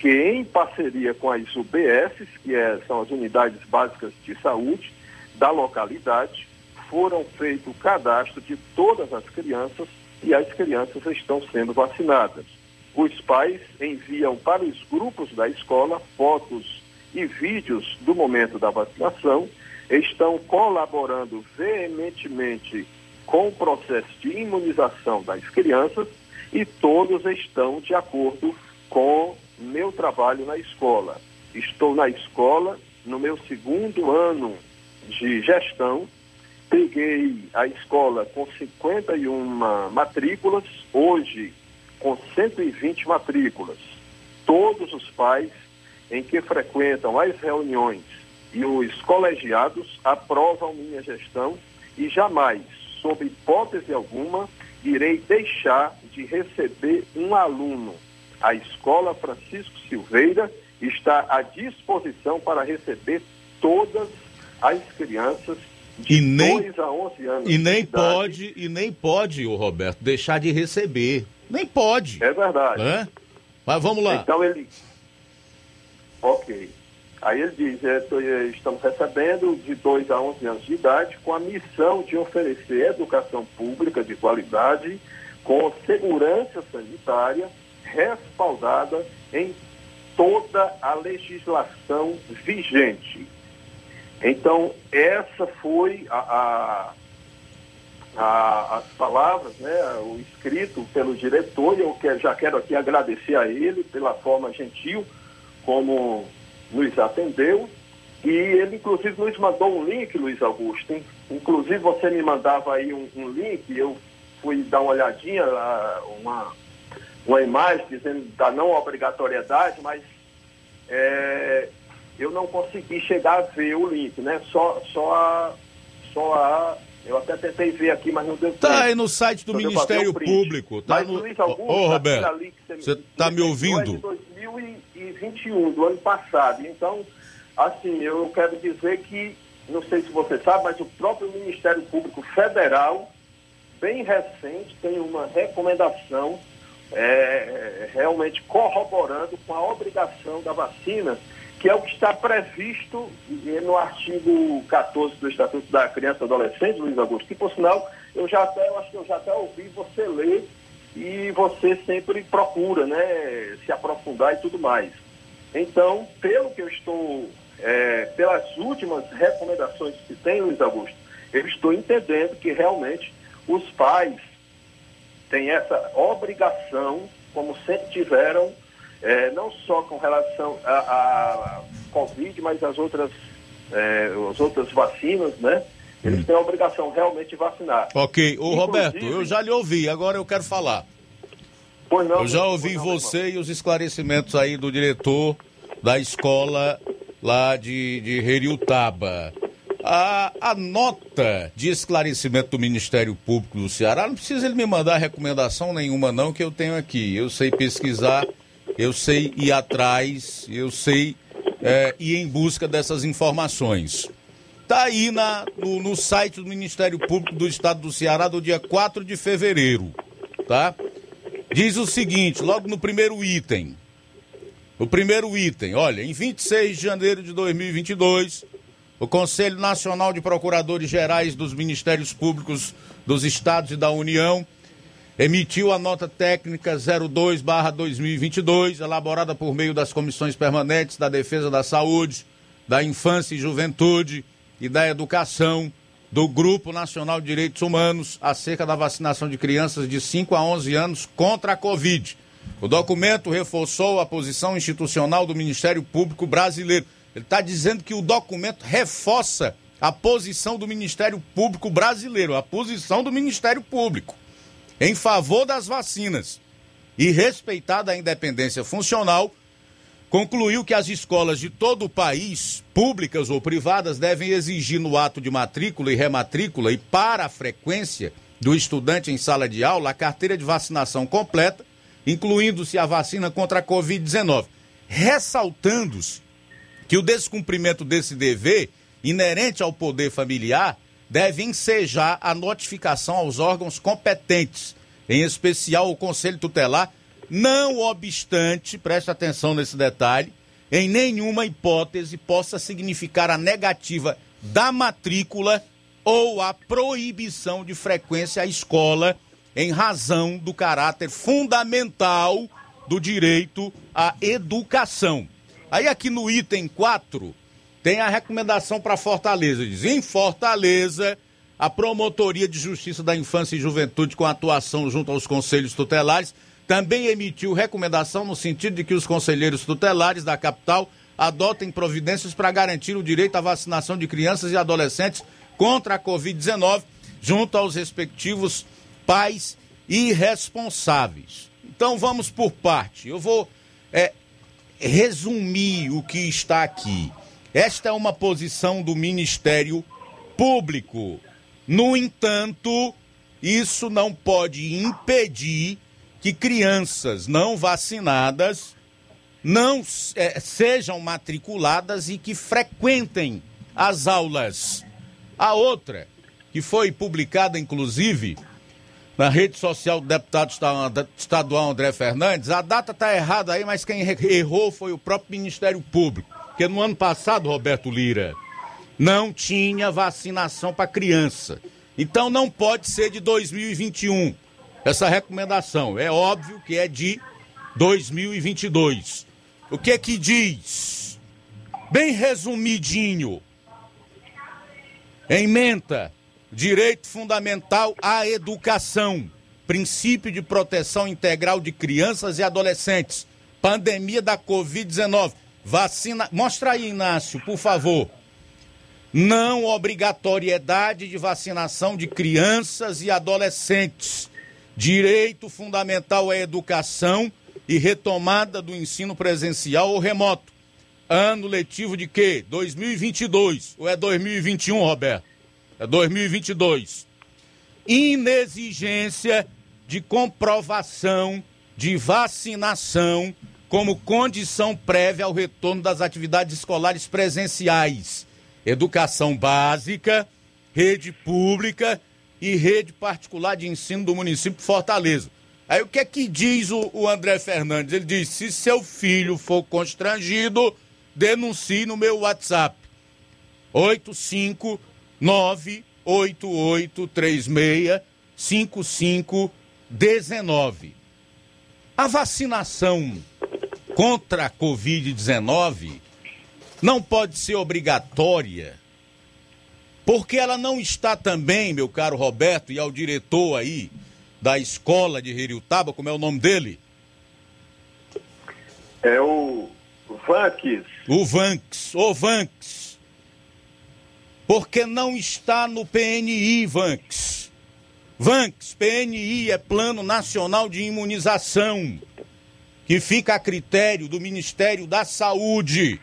que em parceria com as UBSs, que é, são as unidades básicas de saúde da localidade, foram feito o cadastro de todas as crianças e as crianças estão sendo vacinadas. Os pais enviam para os grupos da escola fotos e vídeos do momento da vacinação, estão colaborando veementemente com o processo de imunização das crianças e todos estão de acordo com meu trabalho na escola. Estou na escola no meu segundo ano de gestão. Peguei a escola com 51 matrículas. Hoje com 120 matrículas. Todos os pais em que frequentam as reuniões e os colegiados aprovam minha gestão e jamais, sob hipótese alguma, irei deixar de receber um aluno. A Escola Francisco Silveira está à disposição para receber todas as crianças de E nem- 2 a 11 anos. E nem pode, e nem pode, o Roberto, deixar de receber. Nem pode. É verdade. Mas vamos lá. Então ele. Ok. Aí ele diz: é, tô- é, estamos recebendo de 2 a 11 anos de idade com a missão de oferecer educação pública de qualidade, com segurança sanitária, respaldada em toda a legislação vigente. Então, essa foi a, a- a- as palavras, né, o escrito pelo diretor, e eu que- já quero aqui agradecer a ele pela forma gentil como nos atendeu. E ele, inclusive, nos mandou um link, Luiz Augusto. hein? Inclusive, você me mandava aí um, um link, eu fui dar uma olhadinha, uma, uma imagem dizendo da não obrigatoriedade, mas é, eu não consegui chegar a ver o link, né? Só, só a. Só a eu até tentei ver aqui, mas não deu tempo. Tá aí no site do Só Ministério. Público. Tá Mas, no... Luiz Augusto, Ô, Roberto, ali que você tá me É de ouvindo? 2021, do ano passado. Então, assim, eu quero dizer que, não sei se você sabe, mas o próprio Ministério Público Federal, bem recente, tem uma recomendação é, realmente corroborando com a obrigação da vacina, que é o que está previsto no artigo 14 do Estatuto da Criança e do Adolescente, Luiz Augusto, que por sinal eu já até, eu acho que eu já até ouvi você ler e você sempre procura, né, se aprofundar e tudo mais. Então, pelo que eu estou, é, pelas últimas recomendações que tem, Luiz Augusto, eu estou entendendo que realmente os pais têm essa obrigação, como sempre tiveram, é, não só com relação à Covid, mas as outras, é, as outras vacinas, né? Eles têm a obrigação realmente de vacinar. Ok, ô Inclusive- Roberto, eu já lhe ouvi, agora eu quero falar. Pois não, eu já ouvi não, você e os esclarecimentos aí do diretor da escola lá de, de Heriutaba. A, a nota de esclarecimento do Ministério Público do Ceará, não precisa ele me mandar recomendação nenhuma não, que eu tenho aqui. Eu sei pesquisar, eu sei ir atrás, eu sei é, ir em busca dessas informações. Está aí na, no, no site do Ministério Público do Estado do Ceará do dia 4 de fevereiro, tá? Diz o seguinte, logo no primeiro item. O primeiro item, olha, em 26 de janeiro de 2022, o Conselho Nacional de Procuradores Gerais dos Ministérios Públicos dos Estados e da União emitiu a nota técnica 02/2022, elaborada por meio das comissões permanentes da Defesa da Saúde, da Infância e Juventude e da Educação do Grupo Nacional de Direitos Humanos acerca da vacinação de crianças de 5 a 11 anos contra a Covid. O documento reforçou a posição institucional do Ministério Público Brasileiro. Ele está dizendo que o documento reforça a posição do Ministério Público Brasileiro, a posição do Ministério Público em favor das vacinas e respeitada a independência funcional, concluiu que as escolas de todo o país, públicas ou privadas, devem exigir no ato de matrícula e rematrícula e para a frequência do estudante em sala de aula a carteira de vacinação completa, incluindo-se a vacina contra a Covid-19, ressaltando-se que o descumprimento desse dever, inerente ao poder familiar, deve ensejar a notificação aos órgãos competentes, em especial o Conselho Tutelar, não obstante, preste atenção nesse detalhe, em nenhuma hipótese possa significar a negativa da matrícula ou a proibição de frequência à escola em razão do caráter fundamental do direito à educação. Aí aqui no item 4 tem a recomendação para Fortaleza, diz: em Fortaleza, a Promotoria de Justiça da Infância e Juventude com atuação junto aos conselhos tutelares também emitiu recomendação no sentido de que os conselheiros tutelares da capital adotem providências para garantir o direito à vacinação de crianças e adolescentes contra a Covid-19 junto aos respectivos pais e responsáveis. Então vamos por parte. Eu vou é, resumir o que está aqui. Esta é uma posição do Ministério Público. No entanto, isso não pode impedir que crianças não vacinadas não é, sejam matriculadas e que frequentem as aulas. A outra, que foi publicada inclusive na rede social do deputado estadual André Fernandes, a data está errada aí, mas quem errou foi o próprio Ministério Público. Porque no ano passado, Roberto Lira, não tinha vacinação para criança. Então não pode ser de 2021 essa recomendação. É óbvio que é de 2022. O que é que diz? Bem resumidinho. Ementa Direito fundamental à educação. Princípio de proteção integral de crianças e adolescentes. Pandemia da Covid-19. Vacina. Mostra aí, Inácio, por favor. Não obrigatoriedade de vacinação de crianças e adolescentes. Direito fundamental à educação e retomada do ensino presencial ou remoto. Ano letivo de quê? 2022 ou é 2021, Roberto? É 2022. Inexigência de comprovação de vacinação como condição prévia ao retorno das atividades escolares presenciais. Educação básica, rede pública e rede particular de ensino do município de Fortaleza. Aí o que é que diz o, o André Fernandes? Ele diz: se seu filho for constrangido, denuncie no meu WhatsApp. 85 988365519. A vacinação contra a Covid-19 não pode ser obrigatória, porque ela não está também, meu caro Roberto, e ao diretor aí da escola de Heriutaba, como é o nome dele? É o Vanks. O Vanks, o Vanks porque não está no PNI, Vanks. Vanks, PNI é Plano Nacional de Imunização, que fica a critério do Ministério da Saúde.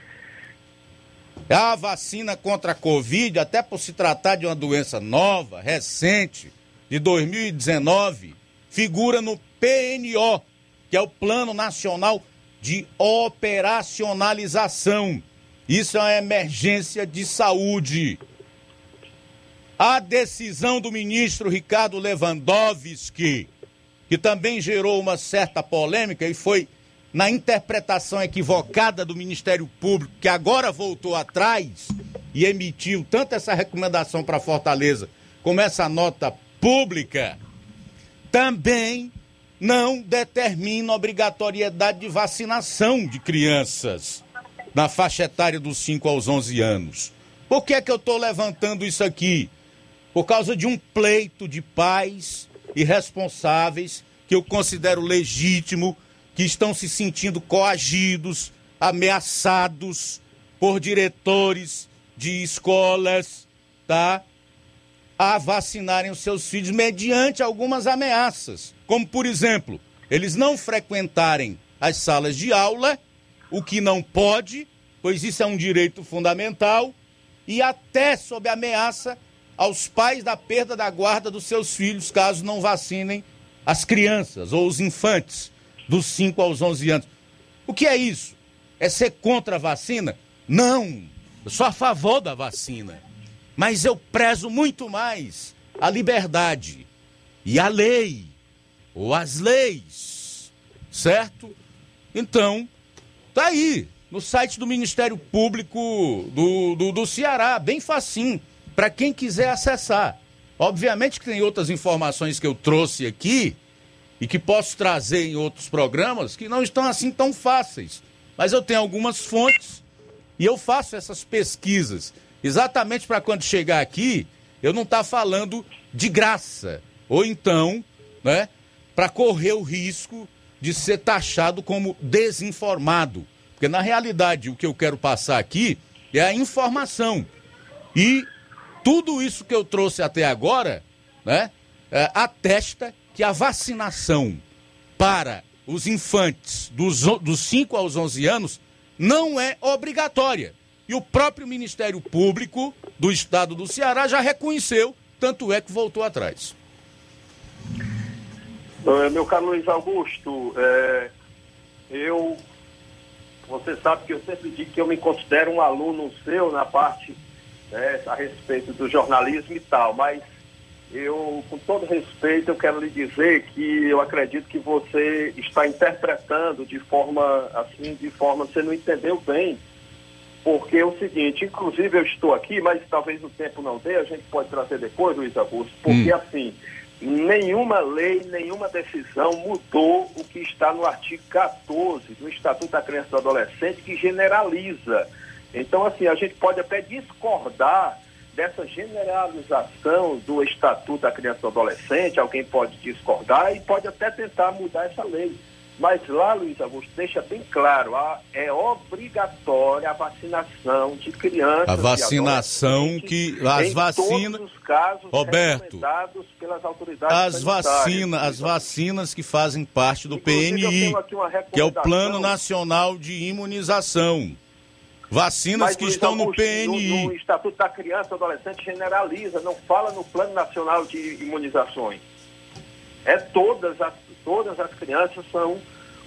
A vacina contra a Covid, até por se tratar de uma doença nova, recente, de 2019, figura no PNO, que é o Plano Nacional de Operacionalização. Isso é uma emergência de saúde. A decisão do ministro Ricardo Lewandowski, que também gerou uma certa polêmica e foi na interpretação equivocada do Ministério Público, que agora voltou atrás e emitiu tanto essa recomendação para Fortaleza como essa nota pública, também não determina obrigatoriedade de vacinação de crianças na faixa etária dos 5 aos 11 anos. Por que é que eu estou levantando isso aqui? Por causa de um pleito de pais irresponsáveis que eu considero legítimo, que estão se sentindo coagidos, ameaçados por diretores de escolas, tá? A vacinarem os seus filhos mediante algumas ameaças, como por exemplo, eles não frequentarem as salas de aula, o que não pode, pois isso é um direito fundamental, e até sob ameaça aos pais da perda da guarda dos seus filhos, caso não vacinem as crianças ou os infantes dos 5 aos 11 anos. O que é isso? É ser contra a vacina? Não, eu sou a favor da vacina. Mas eu prezo muito mais a liberdade e a lei, ou as leis, certo? Então, tá aí, no site do Ministério Público do, do, do Ceará, bem facinho para quem quiser acessar. Obviamente que tem outras informações que eu trouxe aqui e que posso trazer em outros programas que não estão assim tão fáceis. Mas eu tenho algumas fontes e eu faço essas pesquisas exatamente para quando chegar aqui eu não estar tá falando de graça ou então, né, para correr o risco de ser taxado como desinformado. Porque na realidade o que eu quero passar aqui é a informação. E tudo isso que eu trouxe até agora, né, é, atesta que a vacinação para os infantes dos, dos 5 aos 11 anos não é obrigatória. E o próprio Ministério Público do Estado do Ceará já reconheceu, tanto é que voltou atrás. Eh, Meu caro Luiz Augusto, eh, eu, você sabe que eu sempre digo que eu me considero um aluno seu na parte né, a respeito do jornalismo e tal, mas eu, com todo respeito, eu quero lhe dizer que eu acredito que você está interpretando de forma, assim, de forma, você não entendeu bem, porque é o seguinte, inclusive eu estou aqui, mas talvez o tempo não dê, a gente pode trazer depois, Luiz Augusto, porque assim, nenhuma lei, nenhuma decisão mudou o que está no artigo 14 do Estatuto da Criança e do Adolescente, que generaliza. Então, assim, a gente pode até discordar dessa generalização do Estatuto da Criança e do Adolescente, alguém pode discordar e pode até tentar mudar essa lei. Mas lá, Luiz Augusto, deixa bem claro, a- é obrigatória a vacinação de crianças A vacinação que as vacinas todos os casos Roberto, pelas autoridades as vacinas, as vacinas que fazem parte do Inclusive, PNI, que é o. Plano Nacional de Imunização. Vacinas que estão no PNI. No, no Estatuto da Criança e Adolescente generaliza, não fala no Plano Nacional de Imunizações. É todas as, todas as crianças são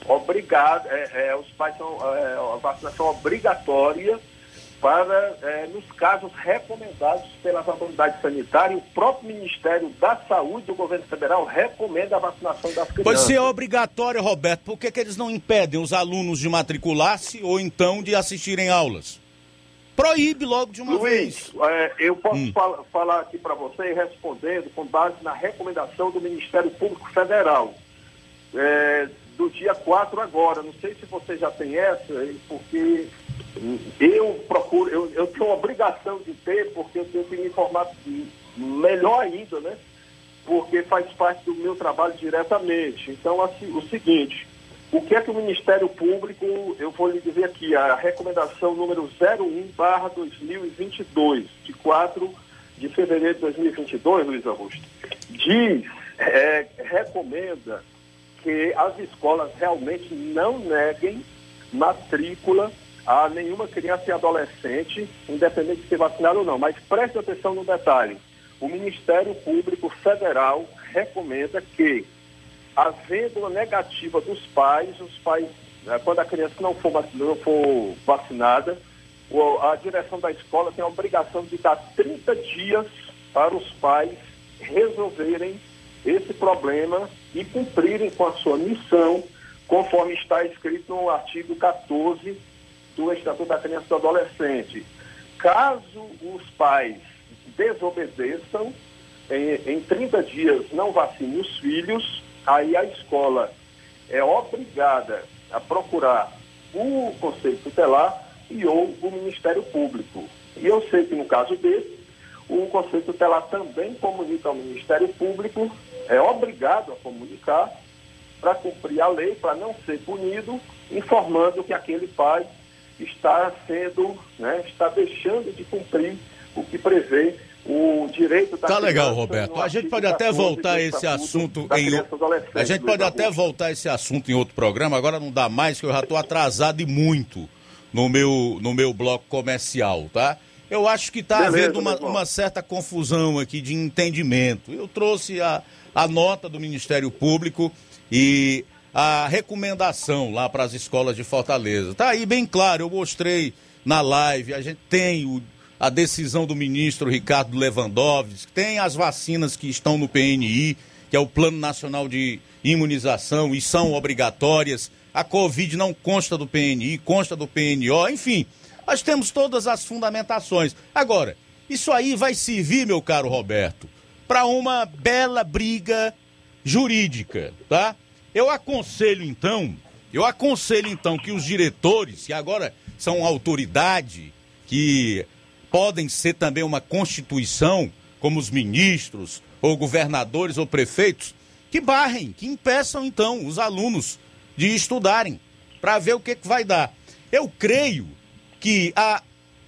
obrigadas, é, é, os pais são, é, a vacinação obrigatória para, é, nos casos recomendados pelas autoridades sanitárias, o próprio Ministério da Saúde do governo federal recomenda a vacinação das crianças. Pode ser obrigatório, Roberto. Por que, que eles não impedem os alunos de matricular-se ou então de assistirem aulas? Proíbe logo de uma Luiz, vez. é, eu posso Hum. fal- falar aqui para você, respondendo com base na recomendação do Ministério Público Federal, é, do dia 4 agora. Não sei se você já tem essa, porque eu procuro, eu, eu tenho obrigação de ter, porque eu tenho que me informar melhor ainda, né? Porque faz parte do meu trabalho diretamente. Então, assim, o seguinte, o que é que o Ministério Público, eu vou lhe dizer aqui, a recomendação número 01-2022, de 4 de fevereiro de 2022, Luiz Augusto, diz, é, recomenda que as escolas realmente não neguem matrícula a nenhuma criança e adolescente, independente de ser vacinado ou não. Mas preste atenção no detalhe. O Ministério Público Federal recomenda que havendo uma negativa dos pais, os pais, né, quando a criança não for, não for vacinada, a direção da escola tem a obrigação de dar 30 dias para os pais resolverem esse problema e cumprirem com a sua missão, conforme está escrito no artigo 14 do Estatuto da Criança e do Adolescente. Caso os pais desobedeçam, em, em 30 dias não vacinem os filhos, aí a escola é obrigada a procurar o Conselho Tutelar e ou o Ministério Público. E eu sei que no caso desse, o Conselho Tutelar também comunica ao Ministério Público, é obrigado a comunicar para cumprir a lei, para não ser punido, informando que aquele pai está sendo, né, está deixando de cumprir o que prevê o direito da Tá legal, Roberto. A gente pode até 14 do voltar a esse assunto em A gente pode até voltar esse assunto em outro programa. Agora não dá mais que eu já estou atrasado e muito no meu no meu bloco comercial, tá? Eu acho que está havendo uma, uma certa confusão aqui de entendimento. Eu trouxe a, a nota do Ministério Público e a recomendação lá para as escolas de Fortaleza. Tá aí bem claro, eu mostrei na live, a gente tem o, a decisão do ministro Ricardo Lewandowski, tem as vacinas que estão no PNI, que é o Plano Nacional de Imunização, e são obrigatórias. A Covid não consta do PNI, consta do PNO, enfim, nós temos todas as fundamentações. Agora, isso aí vai servir, meu caro Roberto, para uma bela briga jurídica, tá? Eu aconselho então, eu aconselho então que os diretores, que agora são autoridade, que podem ser também uma constituição, como os ministros, ou governadores ou prefeitos, que barrem, que impeçam então os alunos de estudarem, para ver o que, que vai dar. Eu creio que a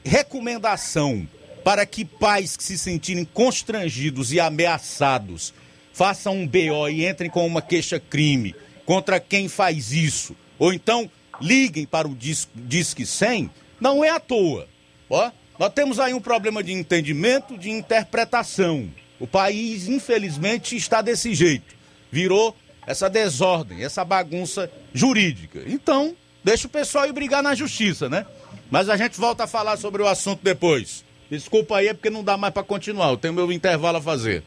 recomendação para que pais que se sentirem constrangidos e ameaçados façam um BO e entrem com uma queixa-crime contra quem faz isso. Ou então liguem para o Disque 100, não é à toa. Ó, nós temos aí um problema de entendimento, de interpretação. O país, infelizmente, está desse jeito. Virou essa desordem, essa bagunça jurídica. Então, deixa o pessoal ir brigar na justiça, né? Mas a gente volta a falar sobre o assunto depois. Desculpa aí, é porque não dá mais para continuar. Eu tenho meu intervalo a fazer.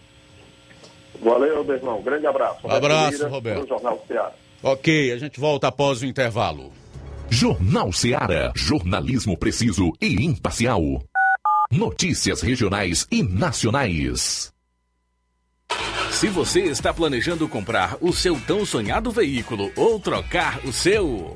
Valeu, meu irmão. Grande abraço. Abraço, Roberto. Jornal Ceará. Ok, a gente volta após o intervalo. Jornal Ceará. Jornalismo preciso e imparcial. Notícias regionais e nacionais. Se você está planejando comprar o seu tão sonhado veículo ou trocar o seu.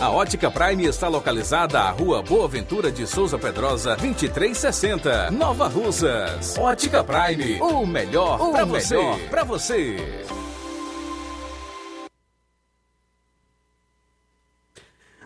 A Ótica Prime está localizada à Rua Boa Ventura de Souza Pedrosa, 2360, Nova Russas. Ótica Prime, o melhor para você. Para você.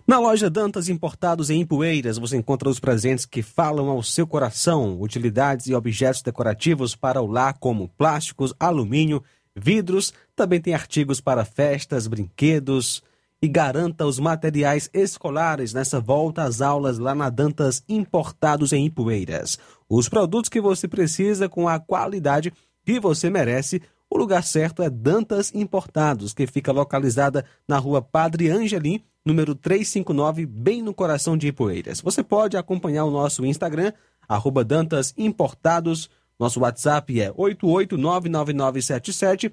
Na loja Dantas Importados em Ipueiras, você encontra os presentes que falam ao seu coração, utilidades e objetos decorativos para o lar, como plásticos, alumínio, vidros, também tem artigos para festas, brinquedos e garanta os materiais escolares nessa volta às aulas lá na Dantas Importados em Ipueiras. Os produtos que você precisa com a qualidade que você merece. O lugar certo é Dantas Importados, que fica localizada na rua Padre Angelim, número 359, bem no coração de Ipueiras. Você pode acompanhar o nosso Instagram, arroba Dantas Importados. Nosso WhatsApp é 8899977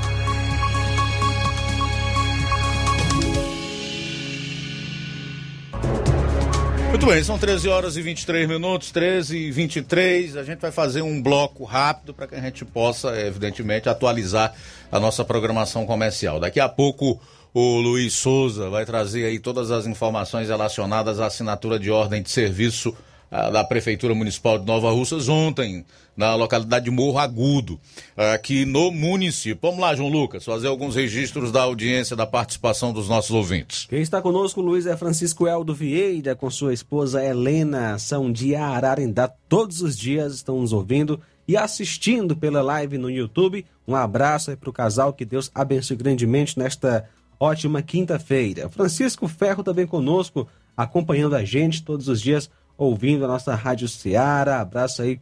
Muito bem, são 13 horas e 23 minutos, 13 e 23. A gente vai fazer um bloco rápido para que a gente possa, evidentemente, atualizar a nossa programação comercial. Daqui a pouco o Luiz Souza vai trazer aí todas as informações relacionadas à assinatura de ordem de serviço da Prefeitura Municipal de Nova Russas ontem, na localidade de Morro Agudo, aqui no município. Vamos lá, João Lucas, fazer alguns registros da audiência, da participação dos nossos ouvintes. Quem está conosco, Luiz, é Francisco Eldo Vieira, com sua esposa Helena, são de Ararendá. Todos os dias estão nos ouvindo e assistindo pela live no YouTube. Um abraço aí para o casal, que Deus abençoe grandemente nesta ótima quinta-feira. Francisco Ferro também conosco, acompanhando a gente todos os dias ouvindo a nossa Rádio Ceará. Abraço aí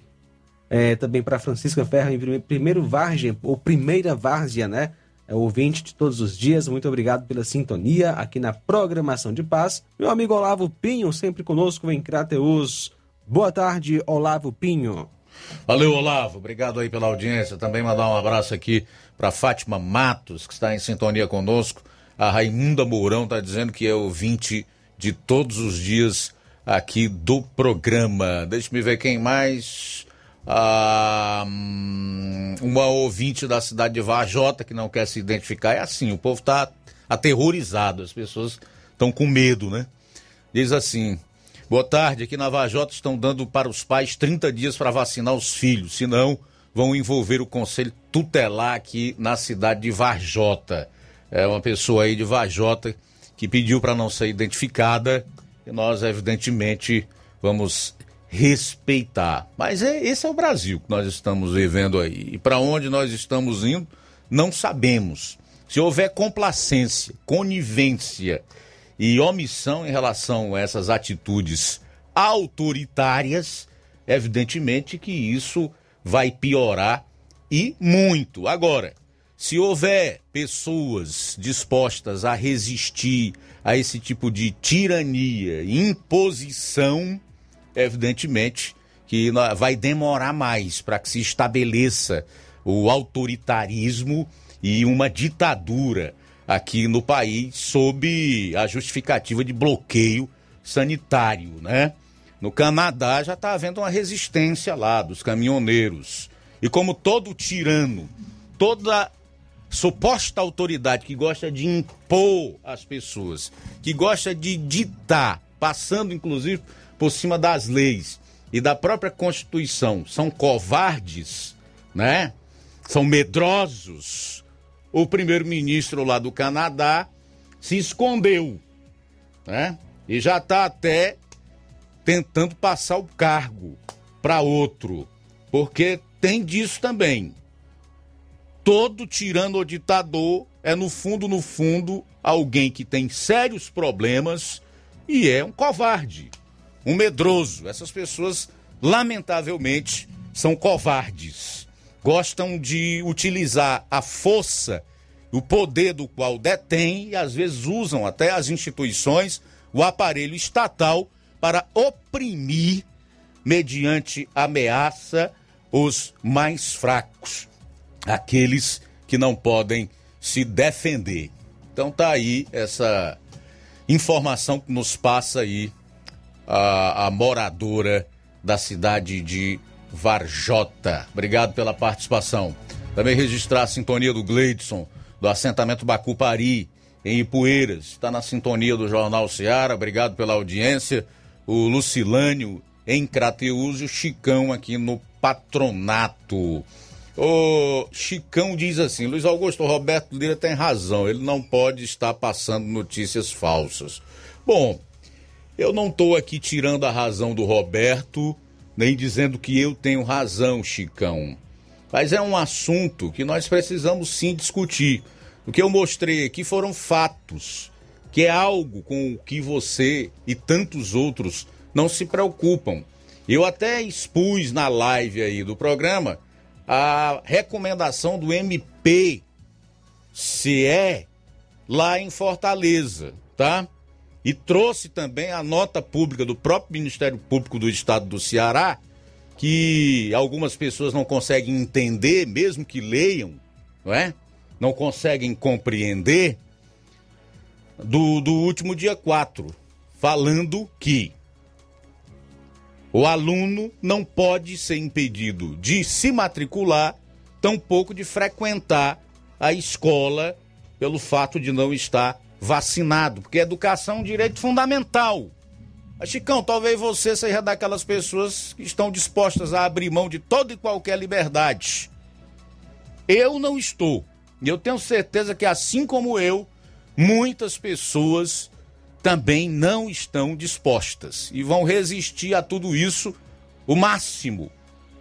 é, também para Francisca Ferro, em primeiro Várzea, ou primeira Várzea, né? É ouvinte de todos os dias. Muito obrigado pela sintonia aqui na programação de paz. Meu amigo Olavo Pinho, sempre conosco em Crateus. Boa tarde, Olavo Pinho. Valeu, Olavo. Obrigado aí pela audiência. Também mandar um abraço aqui para Fátima Matos, que está em sintonia conosco. A Raimunda Mourão está dizendo que é ouvinte de todos os dias aqui do programa. Deixa-me ver quem mais. Ah, hum, uma ouvinte da cidade de Vajota que não quer se identificar. É assim, o povo está aterrorizado, as pessoas estão com medo, né? Diz assim: Boa tarde, aqui na Vajota estão dando para os pais 30 dias para vacinar os filhos, senão vão envolver o conselho tutelar aqui na cidade de Vajota. É uma pessoa aí de Vajota que pediu para não ser identificada e nós, evidentemente, vamos respeitar. Mas é, esse é o Brasil que nós estamos vivendo aí. E para onde nós estamos indo, não sabemos. Se houver complacência, conivência e omissão em relação a essas atitudes autoritárias, evidentemente que isso vai piorar e muito. Agora, se houver pessoas dispostas a resistir a esse tipo de tirania, imposição, evidentemente que vai demorar mais para que se estabeleça o autoritarismo e uma ditadura aqui no país sob a justificativa de bloqueio sanitário, né? No Canadá já está havendo uma resistência lá dos caminhoneiros. E como todo tirano, toda suposta autoridade que gosta de impor às pessoas, que gosta de ditar, passando inclusive por cima das leis e da própria Constituição, são covardes, né? São medrosos. O primeiro-ministro lá do Canadá se escondeu, né? E já está até tentando passar o cargo para outro, porque tem disso também todo tirano ou ditador é, no fundo, no fundo, alguém que tem sérios problemas e é um covarde. um medroso. Essas pessoas, lamentavelmente, são covardes. Gostam de utilizar a força, o poder do qual detêm e às vezes usam até as instituições, o aparelho estatal para oprimir, mediante ameaça, os mais fracos, aqueles que não podem se defender. Então tá aí essa informação que nos passa aí a, a moradora da cidade de Varjota. Obrigado pela participação. Também registrar a sintonia do Gleidson, do assentamento Bacupari, em Ipueiras. Está na sintonia do Jornal Seara. Obrigado pela audiência. O Lucilânio, em Crateus, e o Chicão aqui no Patronato. O Chicão diz assim: Luiz Augusto, Roberto Lira tem razão, ele não pode estar passando notícias falsas. Bom, eu não estou aqui tirando a razão do Roberto, nem dizendo que eu tenho razão, Chicão. Mas é um assunto que nós precisamos sim discutir. O que eu mostrei aqui foram fatos, que é algo com o que você e tantos outros não se preocupam. Eu até expus na live aí do programa a recomendação do MP CE lá em Fortaleza, tá? E trouxe também a nota pública do próprio Ministério Público do Estado do Ceará, que algumas pessoas não conseguem entender, mesmo que leiam, não é? Não conseguem compreender, do, do último dia 4, falando que o aluno não pode ser impedido de se matricular, tampouco de frequentar a escola pelo fato de não estar vacinado, porque educação é um direito fundamental. Mas, Chicão, talvez você seja daquelas pessoas que estão dispostas a abrir mão de toda e qualquer liberdade. Eu não estou. E eu tenho certeza que, assim como eu, muitas pessoas também não estão dispostas e vão resistir a tudo isso o máximo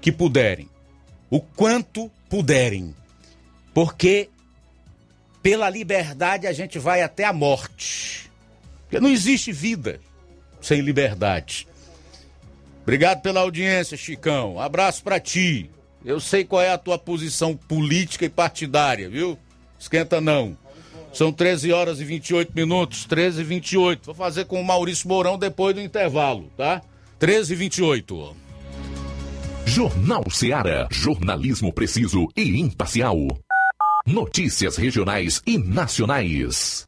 que puderem, o quanto puderem. Porque pela liberdade a gente vai até a morte. Porque não existe vida sem liberdade. Obrigado pela audiência, Chicão. Abraço para ti. Eu sei qual é a tua posição política e partidária, viu? Esquenta não. São 13 horas e 28 minutos, 13 e 28. Vou fazer com o Maurício Mourão depois do intervalo, tá? 13 e 28. Jornal Seara. Jornalismo preciso e imparcial. Notícias regionais e nacionais.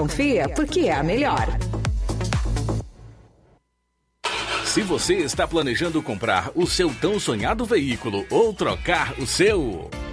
porque é a melhor. Se você está planejando comprar o seu tão sonhado veículo ou trocar o seu,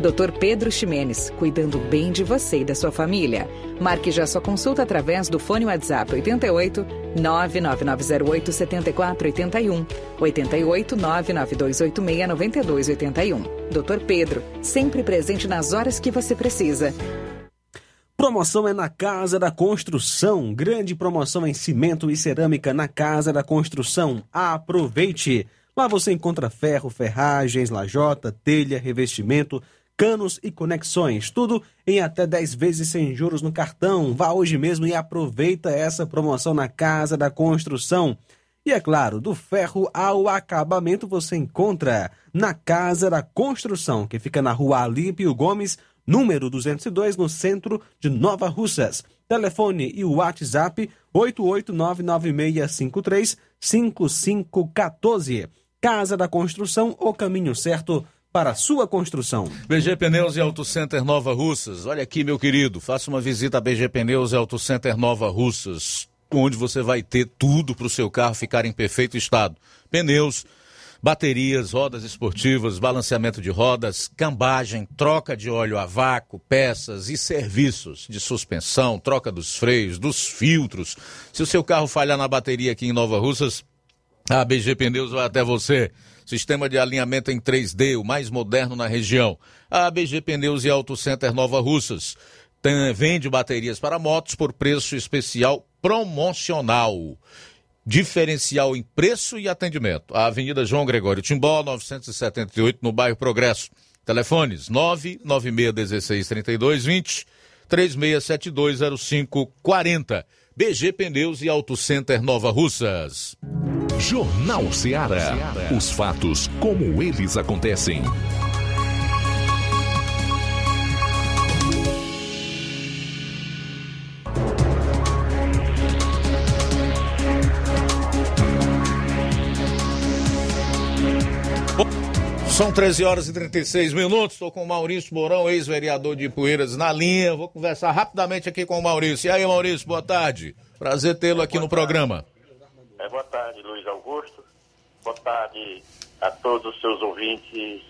Dr. Pedro Ximenes, cuidando bem de você e da sua família. Marque já sua consulta através do fone WhatsApp 88 99908 7481 88 99286 9281. Dr. Pedro, sempre presente nas horas que você precisa. Promoção é na Casa da Construção. Grande promoção em cimento e cerâmica na Casa da Construção. Aproveite! Lá você encontra ferro, ferragens, lajota, telha, revestimento, canos e conexões. Tudo em até 10 vezes sem juros no cartão. Vá hoje mesmo e aproveita essa promoção na Casa da Construção. E é claro, do ferro ao acabamento você encontra na Casa da Construção, que fica na rua Alípio Gomes, número 202, no centro de Nova Russas. Telefone e WhatsApp 88996535514. Casa da Construção, o caminho certo para sua construção. BG Pneus e Auto Center Nova Russas. Olha aqui, meu querido, faça uma visita a BG Pneus e Auto Center Nova Russas, onde você vai ter tudo para o seu carro ficar em perfeito estado. Pneus, baterias, rodas esportivas, balanceamento de rodas, cambagem, troca de óleo a vácuo, peças e serviços de suspensão, troca dos freios, dos filtros. Se o seu carro falhar na bateria aqui em Nova Russas, a BG Pneus vai até você. Sistema de alinhamento em 3D, o mais moderno na região. A ABG Pneus e Auto Center Nova Russas. Tem, vende baterias para motos por preço especial promocional. Diferencial em preço e atendimento. A Avenida João Gregório Timbó, 978, no bairro Progresso. Telefones 996163220, 36720540. BG Pneus e Auto Center Nova Russas. Jornal Ceará. Os fatos como eles acontecem. São 13 horas e 36 minutos. Estou com o Maurício Mourão, ex-vereador de Poeiras, na linha. Vou conversar rapidamente aqui com o Maurício. E aí, Maurício, boa tarde. Prazer tê-lo aqui boa no tarde. programa. É, boa tarde, Luiz Boa tarde a todos os seus ouvintes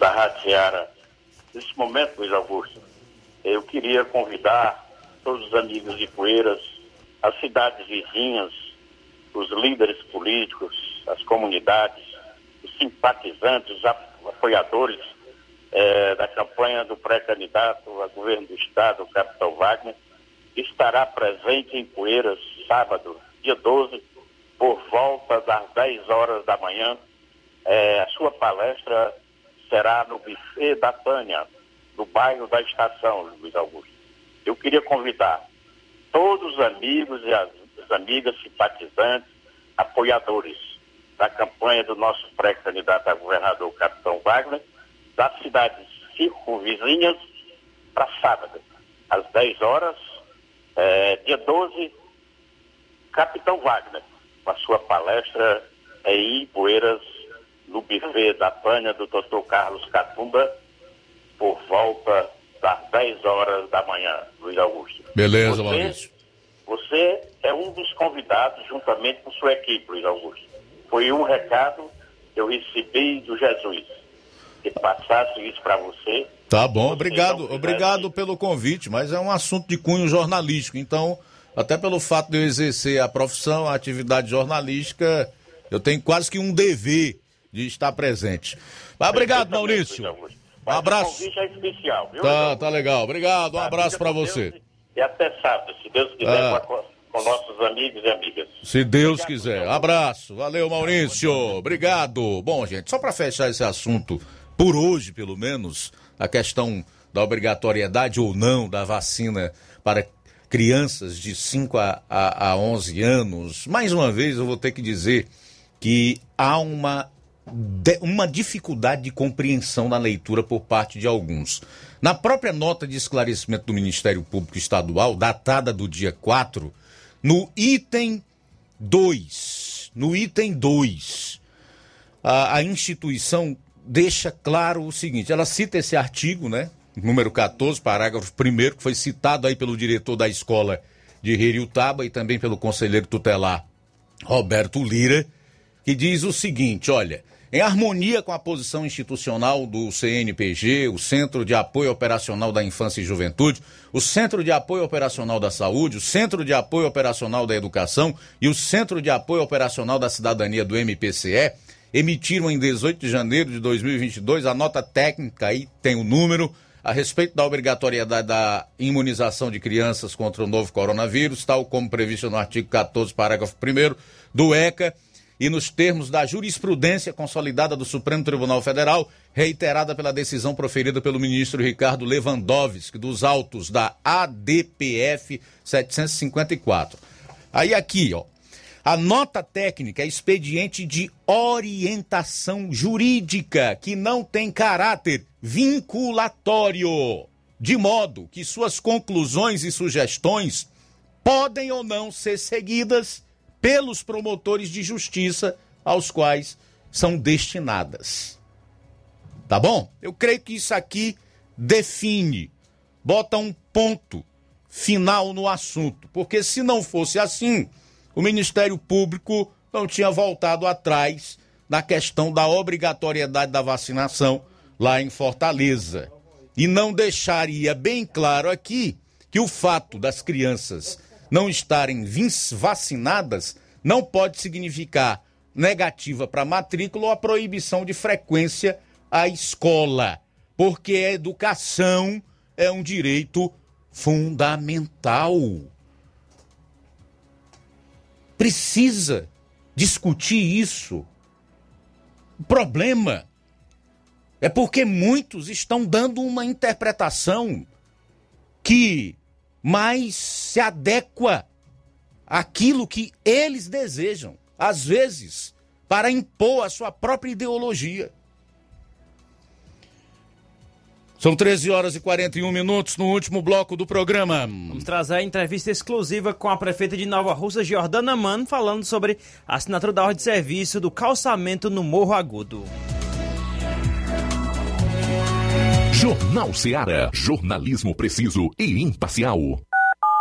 da Rádio Ceará. Nesse momento, Luiz Augusto, eu queria convidar todos os amigos de Poeiras, as cidades vizinhas, os líderes políticos, as comunidades, os simpatizantes, os apoiadores eh, da campanha do pré-candidato a governo do Estado, o Capitão Wagner, estará presente em Poeiras, sábado, dia 12, por volta das 10 horas da manhã. Eh, a sua palestra será no buffet da Tânia, no bairro da Estação, Luiz Augusto. Eu queria convidar todos os amigos e as, as amigas simpatizantes, apoiadores da campanha do nosso pré-candidato a governador, Capitão Wagner, das cidades circunvizinhas para sábado, às 10 horas, é, dia 12, Capitão Wagner, com a sua palestra em Poeiras, no buffet da Pânia do Dr. Carlos Catumba, por volta das 10 horas da manhã, Luiz Augusto. Beleza, você, Maurício. Você é um dos convidados, juntamente com sua equipe, Luiz Augusto. Foi um recado que eu recebi do Jesus. Que passasse isso para você. Tá bom, obrigado, obrigado pelo convite, mas é um assunto de cunho jornalístico, então, até pelo fato de eu exercer a profissão, a atividade jornalística, eu tenho quase que um dever de estar presente. Mas obrigado, Maurício. Um abraço. O é especial, viu? Tá, tá legal. Obrigado, um abraço para você. E até sábado, se Deus quiser, Ah. com, nossos amigos e amigas. Se Deus quiser. Abraço. Valeu, Maurício. Obrigado. Bom, gente, só para fechar esse assunto, por hoje, pelo menos, a questão da obrigatoriedade ou não da vacina para crianças de 5 a, a, a 11 anos, mais uma vez eu vou ter que dizer que há uma, uma dificuldade de compreensão na leitura por parte de alguns. Na própria nota de esclarecimento do Ministério Público Estadual, datada do dia 4, no item 2, no item 2, a, a instituição deixa claro o seguinte: ela cita esse artigo, né? Número 14, parágrafo 1, que foi citado aí pelo diretor da escola de Heriutaba e também pelo conselheiro tutelar Roberto Lira, que diz o seguinte: olha, em harmonia com a posição institucional do CNPG, o Centro de Apoio Operacional da Infância e Juventude, o Centro de Apoio Operacional da Saúde, o Centro de Apoio Operacional da Educação e o Centro de Apoio Operacional da Cidadania do MPCE, emitiram em 18 de janeiro de 2022 a nota técnica, aí tem o número, a respeito da obrigatoriedade da imunização de crianças contra o novo coronavírus, tal como previsto no artigo 14, parágrafo 1 do ECA, e nos termos da jurisprudência consolidada do Supremo Tribunal Federal, reiterada pela decisão proferida pelo ministro Ricardo Lewandowski, dos autos da ADPF 754. Aí aqui, ó. A nota técnica é expediente de orientação jurídica que não tem caráter vinculatório, de modo que suas conclusões e sugestões podem ou não ser seguidas pelos promotores de justiça aos quais são destinadas. Tá bom? Eu creio que isso aqui define, bota um ponto final no assunto, porque se não fosse assim, o Ministério Público não tinha voltado atrás na questão da obrigatoriedade da vacinação lá em Fortaleza. E não deixaria bem claro aqui que o fato das crianças não estarem vacinadas não pode significar negativa para matrícula ou a proibição de frequência à escola, porque a educação é um direito fundamental. Precisa discutir isso. O problema é porque muitos estão dando uma interpretação que mais se adequa àquilo que eles desejam, às vezes, para impor a sua própria ideologia. São 13 horas e 41 minutos no último bloco do programa. Vamos trazer a entrevista exclusiva com a prefeita de Nova Russa, Jordana Mano, falando sobre a assinatura da ordem de serviço do calçamento no Morro Agudo. Jornal Seara. Jornalismo preciso e imparcial.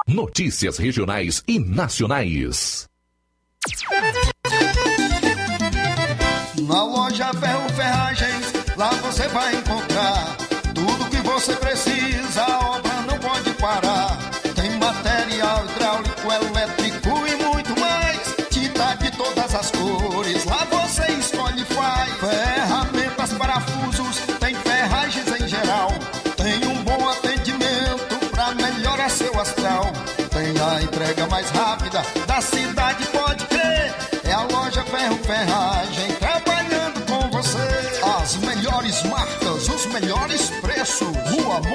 Notícias regionais e nacionais. Na loja Ferro Ferragens, lá você vai encontrar você precisa, a obra não pode parar. Tem material hidráulico, elétrico e muito mais. Tinta de todas as cores, lá você escolhe e faz. Ferramentas, parafusos, tem ferragens em geral. Tem um bom atendimento pra melhorar seu astral. Tem a entrega mais rápida da cidade,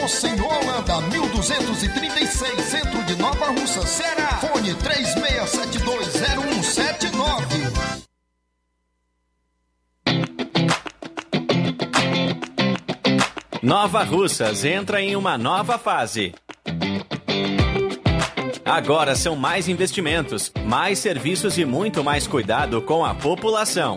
Monsenhor Holanda, 1236, centro de Nova Russa, Ceará. Fone 36720179. Nova Russas entra em uma nova fase. Agora são mais investimentos, mais serviços e muito mais cuidado com a população.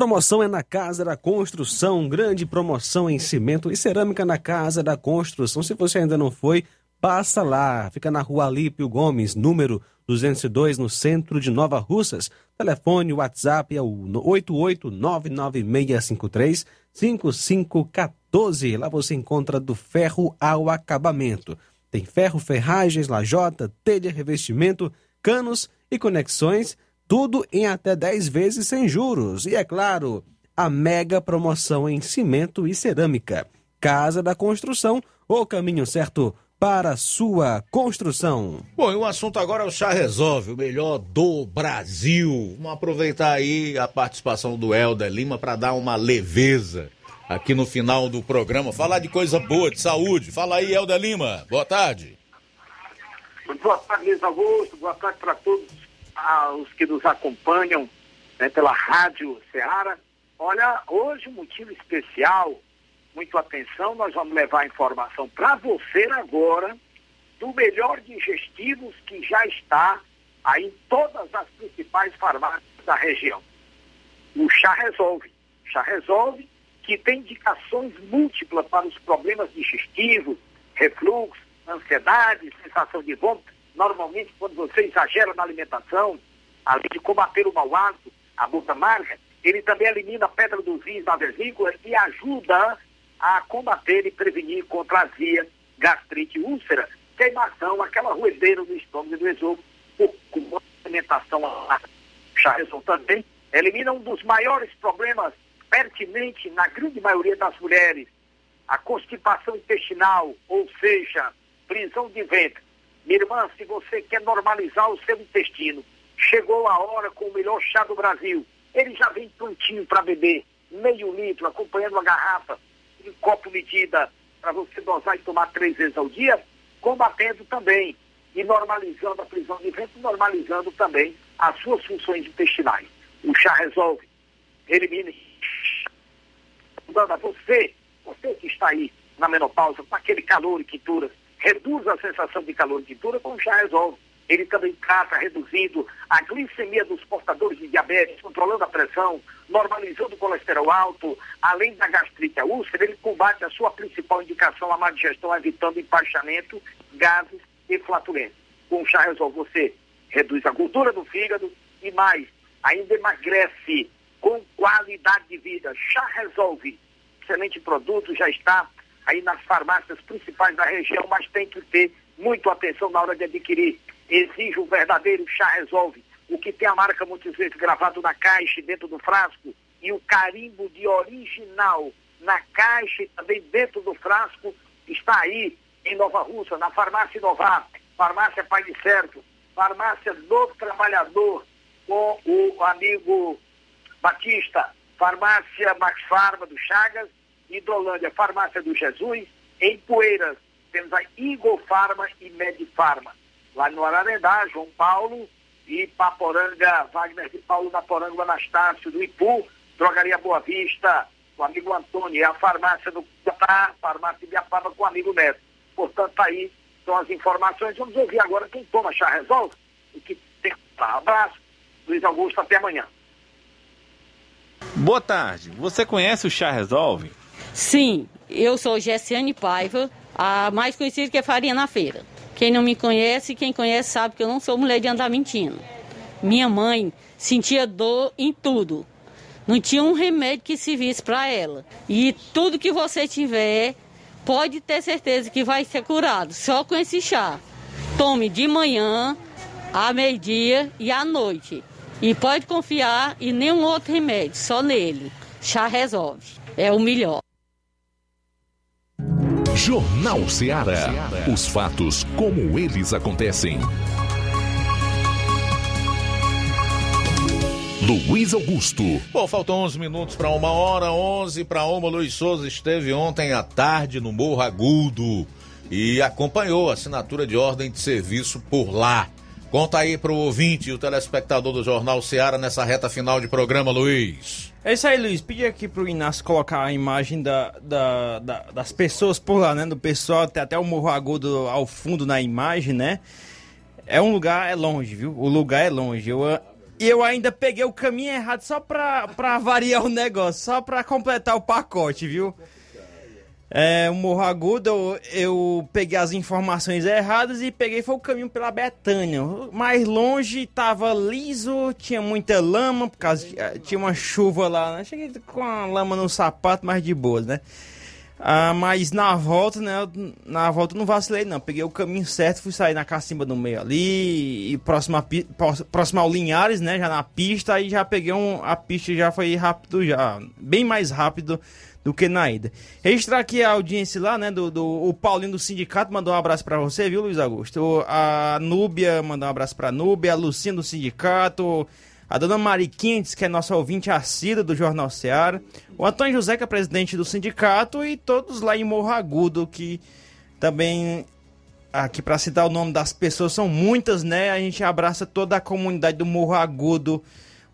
Promoção é na Casa da Construção, grande promoção em cimento e cerâmica na Casa da Construção. Se você ainda não foi, passa lá. Fica na rua Alípio Gomes, número 202, no centro de Nova Russas. Telefone, WhatsApp é o 88996535514. Lá você encontra do ferro ao acabamento. Tem ferro, ferragens, lajota, telha, revestimento, canos e conexões tudo em até 10 vezes sem juros. E é claro, a mega promoção em cimento e cerâmica. Casa da Construção, o caminho certo para a sua construção. Bom, e o assunto agora é o Chá Resolve, o melhor do Brasil. Vamos aproveitar aí a participação do Helder Lima para dar uma leveza aqui no final do programa. Falar de coisa boa, de saúde. Fala aí, Helder Lima. Boa tarde. Boa tarde, Luiz Augusto. Boa tarde para todos aos que nos acompanham né, pela Rádio Ceará. Olha, hoje um motivo especial, muito atenção, nós vamos levar informação para você agora do melhor digestivos que já está aí em todas as principais farmácias da região. O chá resolve. O chá resolve que tem indicações múltiplas para os problemas digestivos, refluxo, ansiedade, sensação de vômito normalmente quando você exagera na alimentação, além de combater o mau hálito, a boca amarga, ele também elimina a pedra dos rins na vesícula e ajuda a combater e prevenir contra azia, gastrite, úlcera, queimação, aquela ruedeira do estômago e do esôfago, com alimentação chá também, elimina um dos maiores problemas pertinentes na grande maioria das mulheres, a constipação intestinal, ou seja, prisão de ventre. Minha irmã, se você quer normalizar o seu intestino, chegou a hora com o melhor chá do Brasil. Ele já vem prontinho para beber, meio litro, acompanhando a garrafa, um copo medida para você dosar e tomar três vezes ao dia, combatendo também e normalizando a prisão de ventre, normalizando também as suas funções intestinais. O chá resolve, elimine. Dando a você, você que está aí na menopausa, com aquele calor e quintura, reduz a sensação de calor e quintura com o chá resolve. Ele também trata reduzindo a glicemia dos portadores de diabetes, controlando a pressão, normalizando o colesterol alto, além da gastrite a úlcera, ele combate a sua principal indicação, a má digestão, evitando empachamento, gases e flatulência. Com o chá resolve você reduz a gordura do fígado e mais, ainda emagrece com qualidade de vida. Chá resolve. Excelente produto, já está aí nas farmácias principais da região, mas tem que ter muito atenção na hora de adquirir. Exige o verdadeiro chá resolve. O que tem a marca muitas vezes gravado na caixa dentro do frasco e o carimbo de original na caixa e também dentro do frasco está aí em Nova Russa, na farmácia Inovar, farmácia Pai de Certo, farmácia do Trabalhador com o amigo Batista, farmácia Max Farma do Chagas, Hidrolândia, farmácia do Jesus, em Poeiras temos a Igor Farma e Medifarma lá no Ararendá, João Paulo e Paporanga, Wagner de Paulo da Poranga, Anastácio do Ipu, Drogaria Boa Vista, o amigo Antônio, e a farmácia do Catá, farmácia de com o amigo Neto. Portanto, tá aí são as informações. Vamos ouvir agora quem toma chá resolve e que tem um abraço. Luiz Augusto, até amanhã. Boa tarde. Você conhece o Chá Resolve? Sim, eu sou Gessiane Paiva, a mais conhecida que é Farinha na Feira. Quem não me conhece, quem conhece sabe que eu não sou mulher de andar mentindo. Minha mãe sentia dor em tudo. Não tinha um remédio que servisse para ela. E tudo que você tiver, pode ter certeza que vai ser curado, só com esse chá. Tome de manhã, à meio-dia e à noite. E pode confiar em nenhum outro remédio, só nele. Chá resolve. É o melhor. Jornal Ceará. Os fatos como eles acontecem. Luiz Augusto. Bom, faltam 11 minutos para uma hora, 11 para uma. Luiz Souza esteve ontem à tarde no Morro Agudo e acompanhou a assinatura de ordem de serviço por lá. Conta aí para o ouvinte e o telespectador do Jornal Ceará nessa reta final de programa, Luiz. É isso aí, Luiz. Pedi aqui pro Inácio colocar a imagem da, da, da, das pessoas por lá, né? Do pessoal, tem até o Morro Agudo ao fundo na imagem, né? É um lugar, é longe, viu? O lugar é longe. Eu, eu ainda peguei o caminho errado só pra, pra variar o negócio, só pra completar o pacote, viu? É, o Morro Agudo, eu, eu, peguei as informações erradas e peguei foi o caminho pela Betânia. Mais longe tava liso, tinha muita lama, por causa eh, tinha uma chuva lá, né? Cheguei com a lama no sapato, mas de boas, né? Ah, mas na volta, né? Na volta não vacilei, não. Peguei o caminho certo, fui sair na cacimba do meio ali, e próximo, a, próximo ao Linhares, né? Já na pista, aí já peguei um, a pista já foi rápido, já, bem mais rápido do que na ida. Registrar aqui a audiência lá, né, do, do o Paulinho do sindicato mandou um abraço para você, viu, Luiz Augusto? A Núbia mandou um abraço para Núbia, a Lucinha do sindicato, a dona Mariquintes, que é nossa ouvinte assídua do Jornal Seara, o Antônio José, que é presidente do sindicato, e todos lá em Morro Agudo, que também, aqui para citar o nome das pessoas, são muitas, né? A gente abraça toda a comunidade do Morro Agudo,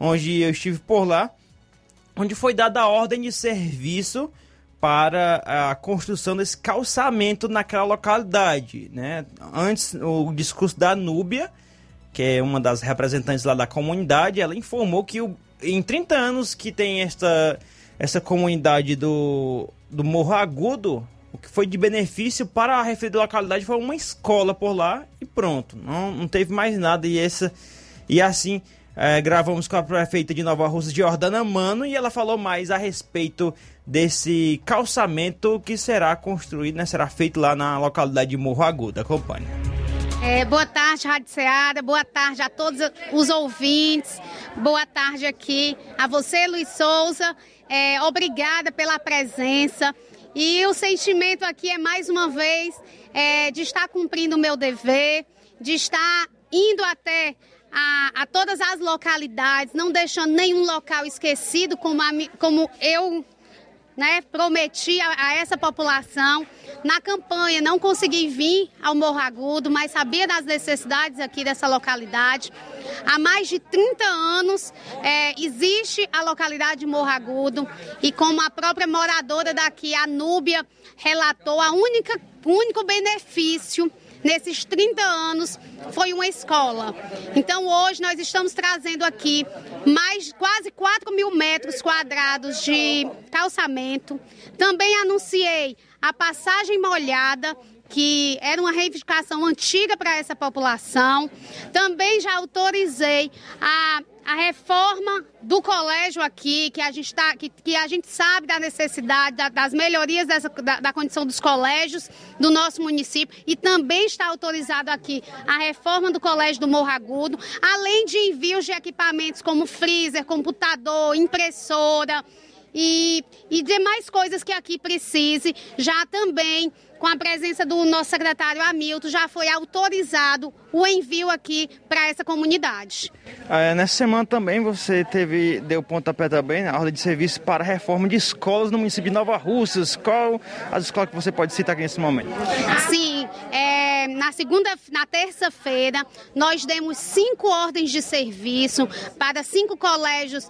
onde eu estive por lá onde foi dada a ordem de serviço para a construção desse calçamento naquela localidade, né? Antes, o discurso da Núbia, que é uma das representantes lá da comunidade, ela informou que o, em 30 anos que tem esta, essa comunidade do, do Morro Agudo, o que foi de benefício para a referida localidade foi uma escola por lá e pronto. Não, não teve mais nada e essa e assim é, gravamos com a prefeita de Nova Rússia, Jordana Mano, e ela falou mais a respeito desse calçamento que será construído, né, será feito lá na localidade de Morro Agudo. Acompanhe. É, boa tarde, Rádio Ceará. Boa tarde a todos os ouvintes. Boa tarde aqui a você, Luiz Souza. É, obrigada pela presença. E o sentimento aqui é, mais uma vez, é, de estar cumprindo o meu dever, de estar indo até a, a, todas as localidades, não deixando nenhum local esquecido, como, a, como eu né, prometi a, a, essa população. Na campanha não consegui vir ao Morro Agudo, mas sabia das necessidades aqui dessa localidade. Há mais de 30 anos é, existe a localidade de Morro Agudo e como a própria moradora daqui, a Núbia, relatou, a única, o único benefício nesses 30 anos foi uma escola. Então hoje nós estamos trazendo aqui mais quase 4 mil metros quadrados de calçamento. Também anunciei a passagem molhada que era uma reivindicação antiga para essa população. Também já autorizei a a reforma do colégio aqui, que a gente, tá, que, que a gente sabe da necessidade da, das melhorias dessa, da, da, condição dos colégios do nosso município e também está autorizado aqui a reforma do colégio do Morro Agudo, além de envios de equipamentos como freezer, computador, impressora e, e demais coisas que aqui precise, já também com a presença do nosso secretário Hamilton, já foi autorizado o envio aqui para essa comunidade. É, nessa semana também você teve, deu pontapé também na ordem de serviço para a reforma de escolas no município de Nova Russas. Qual as escolas que você pode citar aqui nesse momento? Sim, é, na segunda, na terça-feira, nós demos cinco ordens de serviço para cinco colégios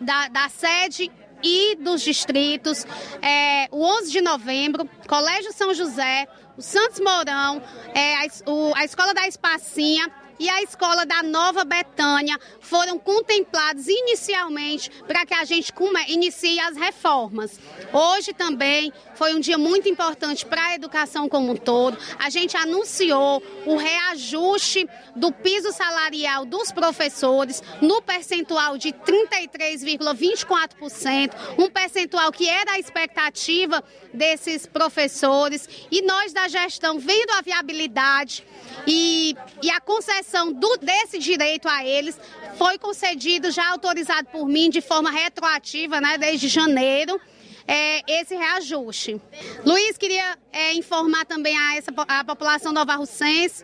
da, da sede e dos distritos. É, o 11 de novembro, Colégio São José, o Santos Mourão, é, a, o, a Escola da Espacinha e a escola da Nova Betânia foram contemplados inicialmente para que a gente inicie as reformas. Hoje também foi um dia muito importante para a educação como um todo. A gente anunciou o reajuste do piso salarial dos professores no percentual de 33,24%, um percentual que era a expectativa desses professores. E nós da gestão, vendo a viabilidade e, e a concessão do, desse direito a eles, foi concedido, já autorizado por mim de forma retroativa, né, desde janeiro. É, esse reajuste. Luiz, queria é, informar também a, essa, a população novarrucense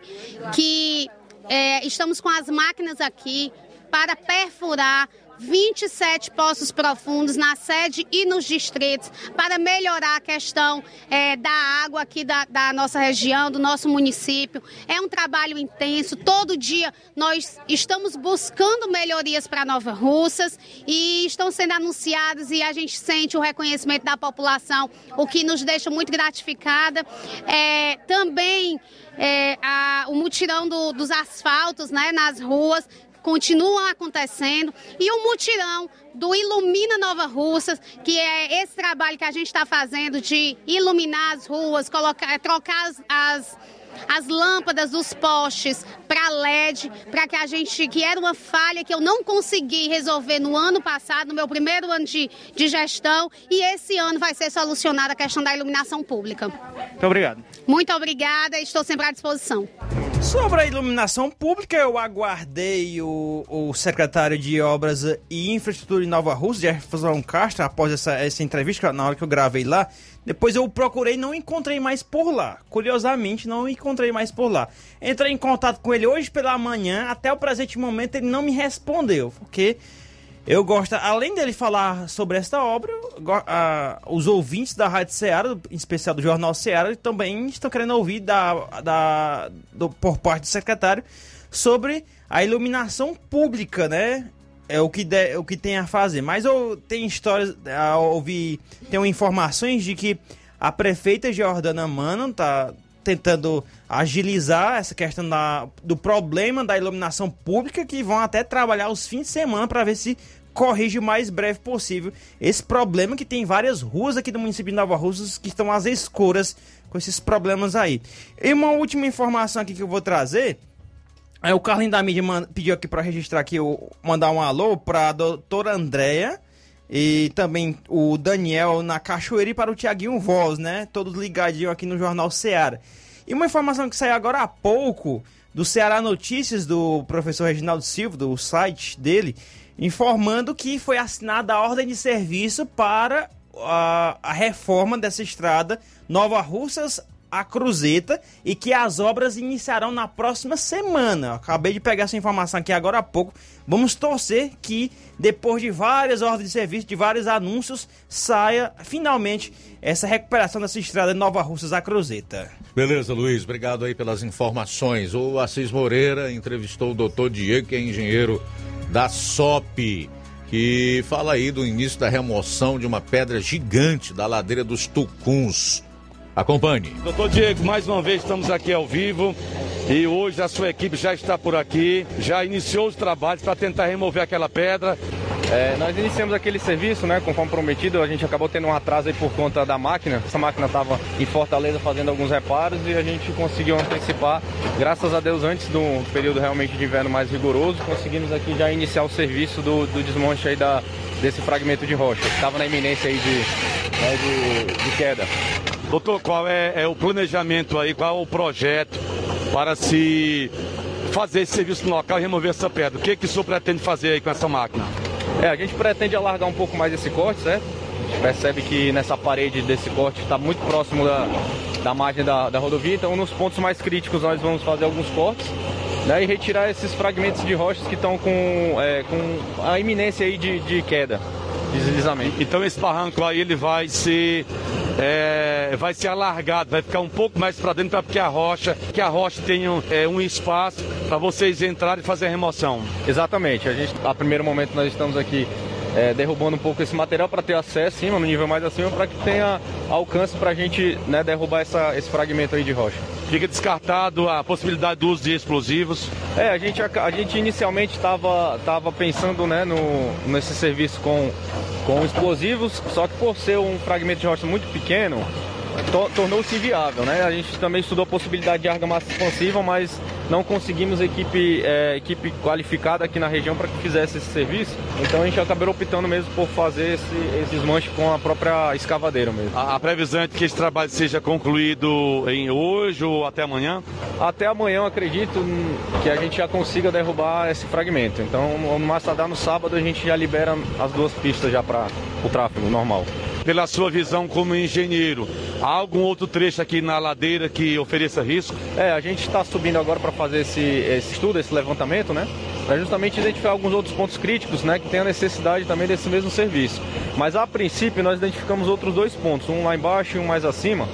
que é, estamos com as máquinas aqui para perfurar 27 poços profundos na sede e nos distritos para melhorar a questão é, da água aqui da, da, nossa região, do nosso município. É um trabalho intenso. Todo dia nós estamos buscando melhorias para Nova Russas e estão sendo anunciadas e a gente sente o reconhecimento da população, o que nos deixa muito gratificada. É, também é, a, o mutirão do, dos asfaltos né, nas ruas continuam acontecendo. E o mutirão do Ilumina Nova Russas, que é esse trabalho que a gente está fazendo de iluminar as ruas, colocar, trocar as, as as lâmpadas dos postes para LED, para que a gente, que era uma falha que eu não consegui resolver no ano passado, no meu primeiro ano de, de gestão, e esse ano vai ser solucionada a questão da iluminação pública. Muito obrigado. Muito obrigada, estou sempre à disposição. Sobre a iluminação pública, eu aguardei o, o secretário de Obras e Infraestrutura em Nova Rússia, Jefferson Castro, após essa, essa entrevista, na hora que eu gravei lá. Depois eu procurei, não encontrei mais por lá. Curiosamente, não encontrei mais por lá. Entrei em contato com ele hoje pela manhã, até o presente momento ele não me respondeu, porque eu gosto, além dele falar sobre esta obra, os ouvintes da Rádio Ceará, em especial do Jornal Ceará, também estão querendo ouvir da, da, do, por parte do secretário sobre a iluminação pública, né? É o que, de, o que tem a fazer. Mas eu tenho histórias, eu ouvi, tenho informações de que a prefeita Jordana Mano tá tentando agilizar essa questão da, do problema da iluminação pública, que vão até trabalhar os fins de semana para ver se corrige o mais breve possível esse problema que tem várias ruas aqui do município de Nova Russas que estão às escuras com esses problemas aí. E uma última informação aqui que eu vou trazer. É, o Carlinho da mídia pediu aqui para registrar aqui, mandar um alô para a doutora Andréia E também o Daniel na Cachoeira e para o Tiaguinho Voz, né? Todos ligadinhos aqui no Jornal Seara. E uma informação que saiu agora há pouco do Ceará Notícias, do professor Reginaldo Silva, do site dele, informando que foi assinada a ordem de serviço para a, a reforma dessa estrada Nova Russas a Cruzeta e que as obras iniciarão na próxima semana. Acabei de pegar essa informação aqui agora há pouco. Vamos torcer que depois de várias ordens de serviço, de vários anúncios, saia finalmente essa recuperação dessa estrada de Nova Russas a Cruzeta. Beleza, Luiz, obrigado aí pelas informações. O Assis Moreira entrevistou o doutor Diego, que é engenheiro da SOP, que fala aí do início da remoção de uma pedra gigante da ladeira dos Tucuns. Acompanhe. Doutor Diego, mais uma vez estamos aqui ao vivo e hoje a sua equipe já está por aqui, já iniciou os trabalhos para tentar remover aquela pedra. É, nós iniciamos aquele serviço, né, conforme prometido, a gente acabou tendo um atraso aí por conta da máquina. Essa máquina estava em Fortaleza fazendo alguns reparos e a gente conseguiu antecipar, graças a Deus, antes do período realmente de inverno mais rigoroso, conseguimos aqui já iniciar o serviço do, do desmonte aí da, desse fragmento de rocha, que estava na iminência aí de, né, de, de queda. Doutor, qual é, é, o planejamento aí, qual é o projeto para se fazer esse serviço no local e remover essa pedra? O que, que o senhor pretende fazer aí com essa máquina? É, a gente pretende alargar um pouco mais esse corte, certo? A gente percebe que nessa parede desse corte está muito próximo da, da margem da, da rodovia, então nos pontos mais críticos nós vamos fazer alguns cortes né, e retirar esses fragmentos de rochas que estão com, é, com a iminência aí de, de queda, deslizamento. Então esse barranco aí ele vai ser é, vai ser alargado, vai ficar um pouco mais para dentro para que a rocha, que a rocha tenha é, um espaço para vocês entrarem e fazer a remoção. Exatamente. A gente, a primeiro momento nós estamos aqui é, derrubando um pouco esse material para ter acesso acima, no nível mais acima, para que tenha alcance para a gente né, derrubar essa, esse fragmento aí de rocha. Fica descartado a possibilidade do uso de explosivos? É, a gente, a, gente inicialmente estava tava pensando né, no, nesse serviço com, com explosivos, só que por ser um fragmento de rocha muito pequeno, tornou-se inviável, né? A gente também estudou a possibilidade de argamassa expansiva, mas não conseguimos equipe, é, equipe qualificada aqui na região para que fizesse esse serviço. Então a gente acabou optando mesmo por fazer esse, esses manches com a própria escavadeira mesmo. A, a previsão é que esse trabalho seja concluído em hoje ou até amanhã? Até amanhã acredito que a gente já consiga derrubar esse fragmento. Então no mais tardar no sábado a gente já libera as duas pistas já para o tráfego normal pela sua visão como engenheiro, há algum outro trecho aqui na ladeira que ofereça risco? É, a gente está subindo agora para fazer esse, esse estudo, esse levantamento, né? Para justamente identificar alguns outros pontos críticos, né? Que tem a necessidade também desse mesmo serviço. Mas a princípio nós identificamos outros dois pontos, um lá embaixo e um mais acima,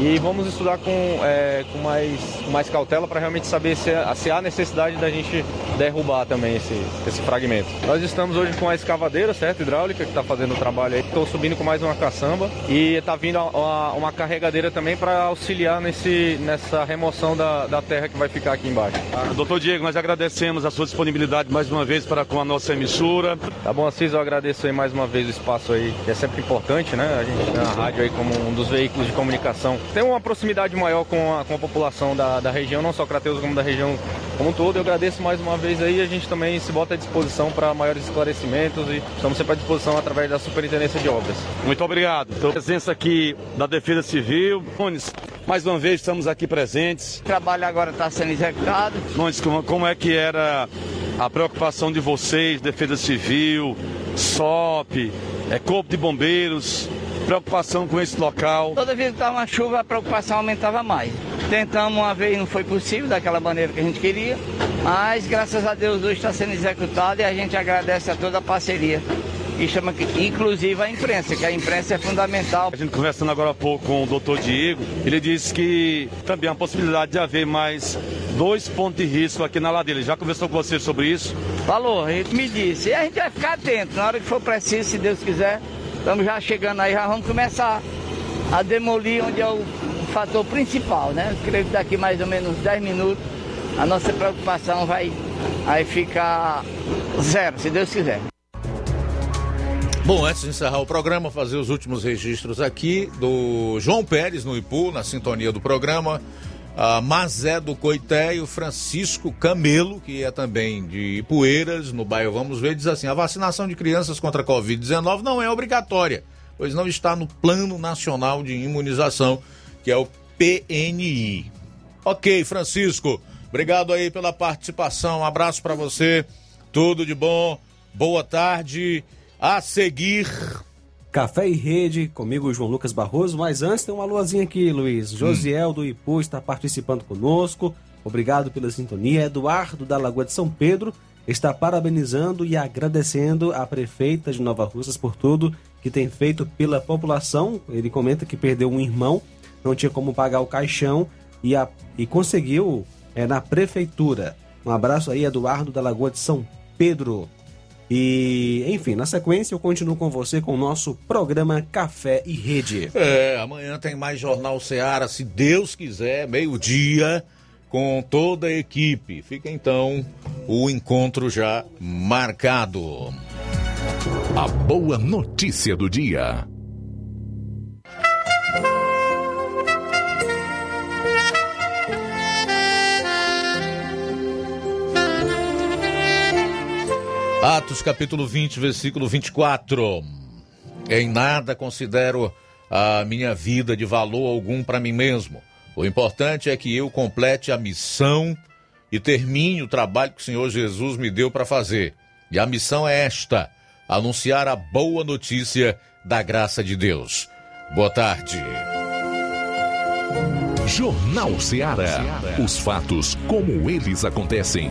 e vamos estudar com, é, com, mais, com mais cautela para realmente saber se, se, há necessidade da gente derrubar também esse, esse fragmento. Nós estamos hoje com a escavadeira, certo? Hidráulica, que está fazendo o trabalho aí. Estou subindo com mais uma caçamba e está vindo uma, uma, carregadeira também para auxiliar nesse, nessa remoção da, da terra que vai ficar aqui embaixo. Ah, doutor Diego, nós agradecemos a sua disponibilidade mais uma vez para com a nossa emissora. Tá bom, Assis, eu agradeço aí mais uma vez o espaço aí, que é sempre importante, né? A gente tem a rádio aí como um dos veículos de comunicação tem uma proximidade maior com a, com a população da, da região, não só Crateus, como da região como um todo. Eu agradeço mais uma vez aí, a gente também se bota à disposição para maiores esclarecimentos e estamos sempre à disposição através da Superintendência de Obras. Muito obrigado. Então, presença aqui da Defesa Civil. Nunes, mais uma vez estamos aqui presentes. O trabalho agora está sendo executado. Nunes, como, como é que era a preocupação de vocês, Defesa Civil, SOP, é, Corpo de Bombeiros, preocupação com esse local? Toda vez que estava uma chuva, a preocupação aumentava mais. Tentamos uma vez, não foi possível, daquela maneira que a gente queria, mas graças a Deus hoje está sendo executado e a gente agradece a toda a parceria e chama inclusive a imprensa, que a imprensa é fundamental. A gente conversando agora há pouco com o doutor Diego, ele disse que também há a possibilidade de haver mais dois pontos de risco aqui na ladeira. Ele já conversou com você sobre isso? Falou, ele me disse. E a gente vai ficar atento, na hora que for preciso, se Deus quiser, Estamos já chegando aí, já vamos começar a demolir onde é o fator principal, né? Eu creio que daqui mais ou menos 10 minutos a nossa preocupação vai aí ficar zero, se Deus quiser. Bom, antes de encerrar o programa, fazer os últimos registros aqui do João Pérez no Ipu, na sintonia do programa. A Mazé do Coité e o Francisco Camelo, que é também de Poeiras, no bairro Vamos Ver, diz assim: a vacinação de crianças contra a Covid-19 não é obrigatória, pois não está no Plano Nacional de Imunização, que é o PNI. Ok, Francisco, obrigado aí pela participação, um abraço para você, tudo de bom, boa tarde. A seguir, Café e Rede, comigo João Lucas Barroso, mas antes tem uma luazinha aqui, Luiz. Josiel do Ipu está participando conosco. Obrigado pela sintonia. Eduardo da Lagoa de São Pedro está parabenizando e agradecendo a prefeita de Nova Russas por tudo que tem feito pela população. Ele comenta que perdeu um irmão, não tinha como pagar o caixão e, a, e conseguiu é, na prefeitura. Um abraço aí, Eduardo da Lagoa de São Pedro. E, enfim, na sequência eu continuo com você com o nosso programa Café e Rede. É, amanhã tem mais Jornal Seara, se Deus quiser, meio-dia, com toda a equipe. Fica então o encontro já marcado. A boa notícia do dia. Atos capítulo 20, versículo 24. Em nada considero a minha vida de valor algum para mim mesmo. O importante é que eu complete a missão e termine o trabalho que o Senhor Jesus me deu para fazer. E a missão é esta: anunciar a boa notícia da graça de Deus. Boa tarde. Jornal Seara. Os fatos como eles acontecem.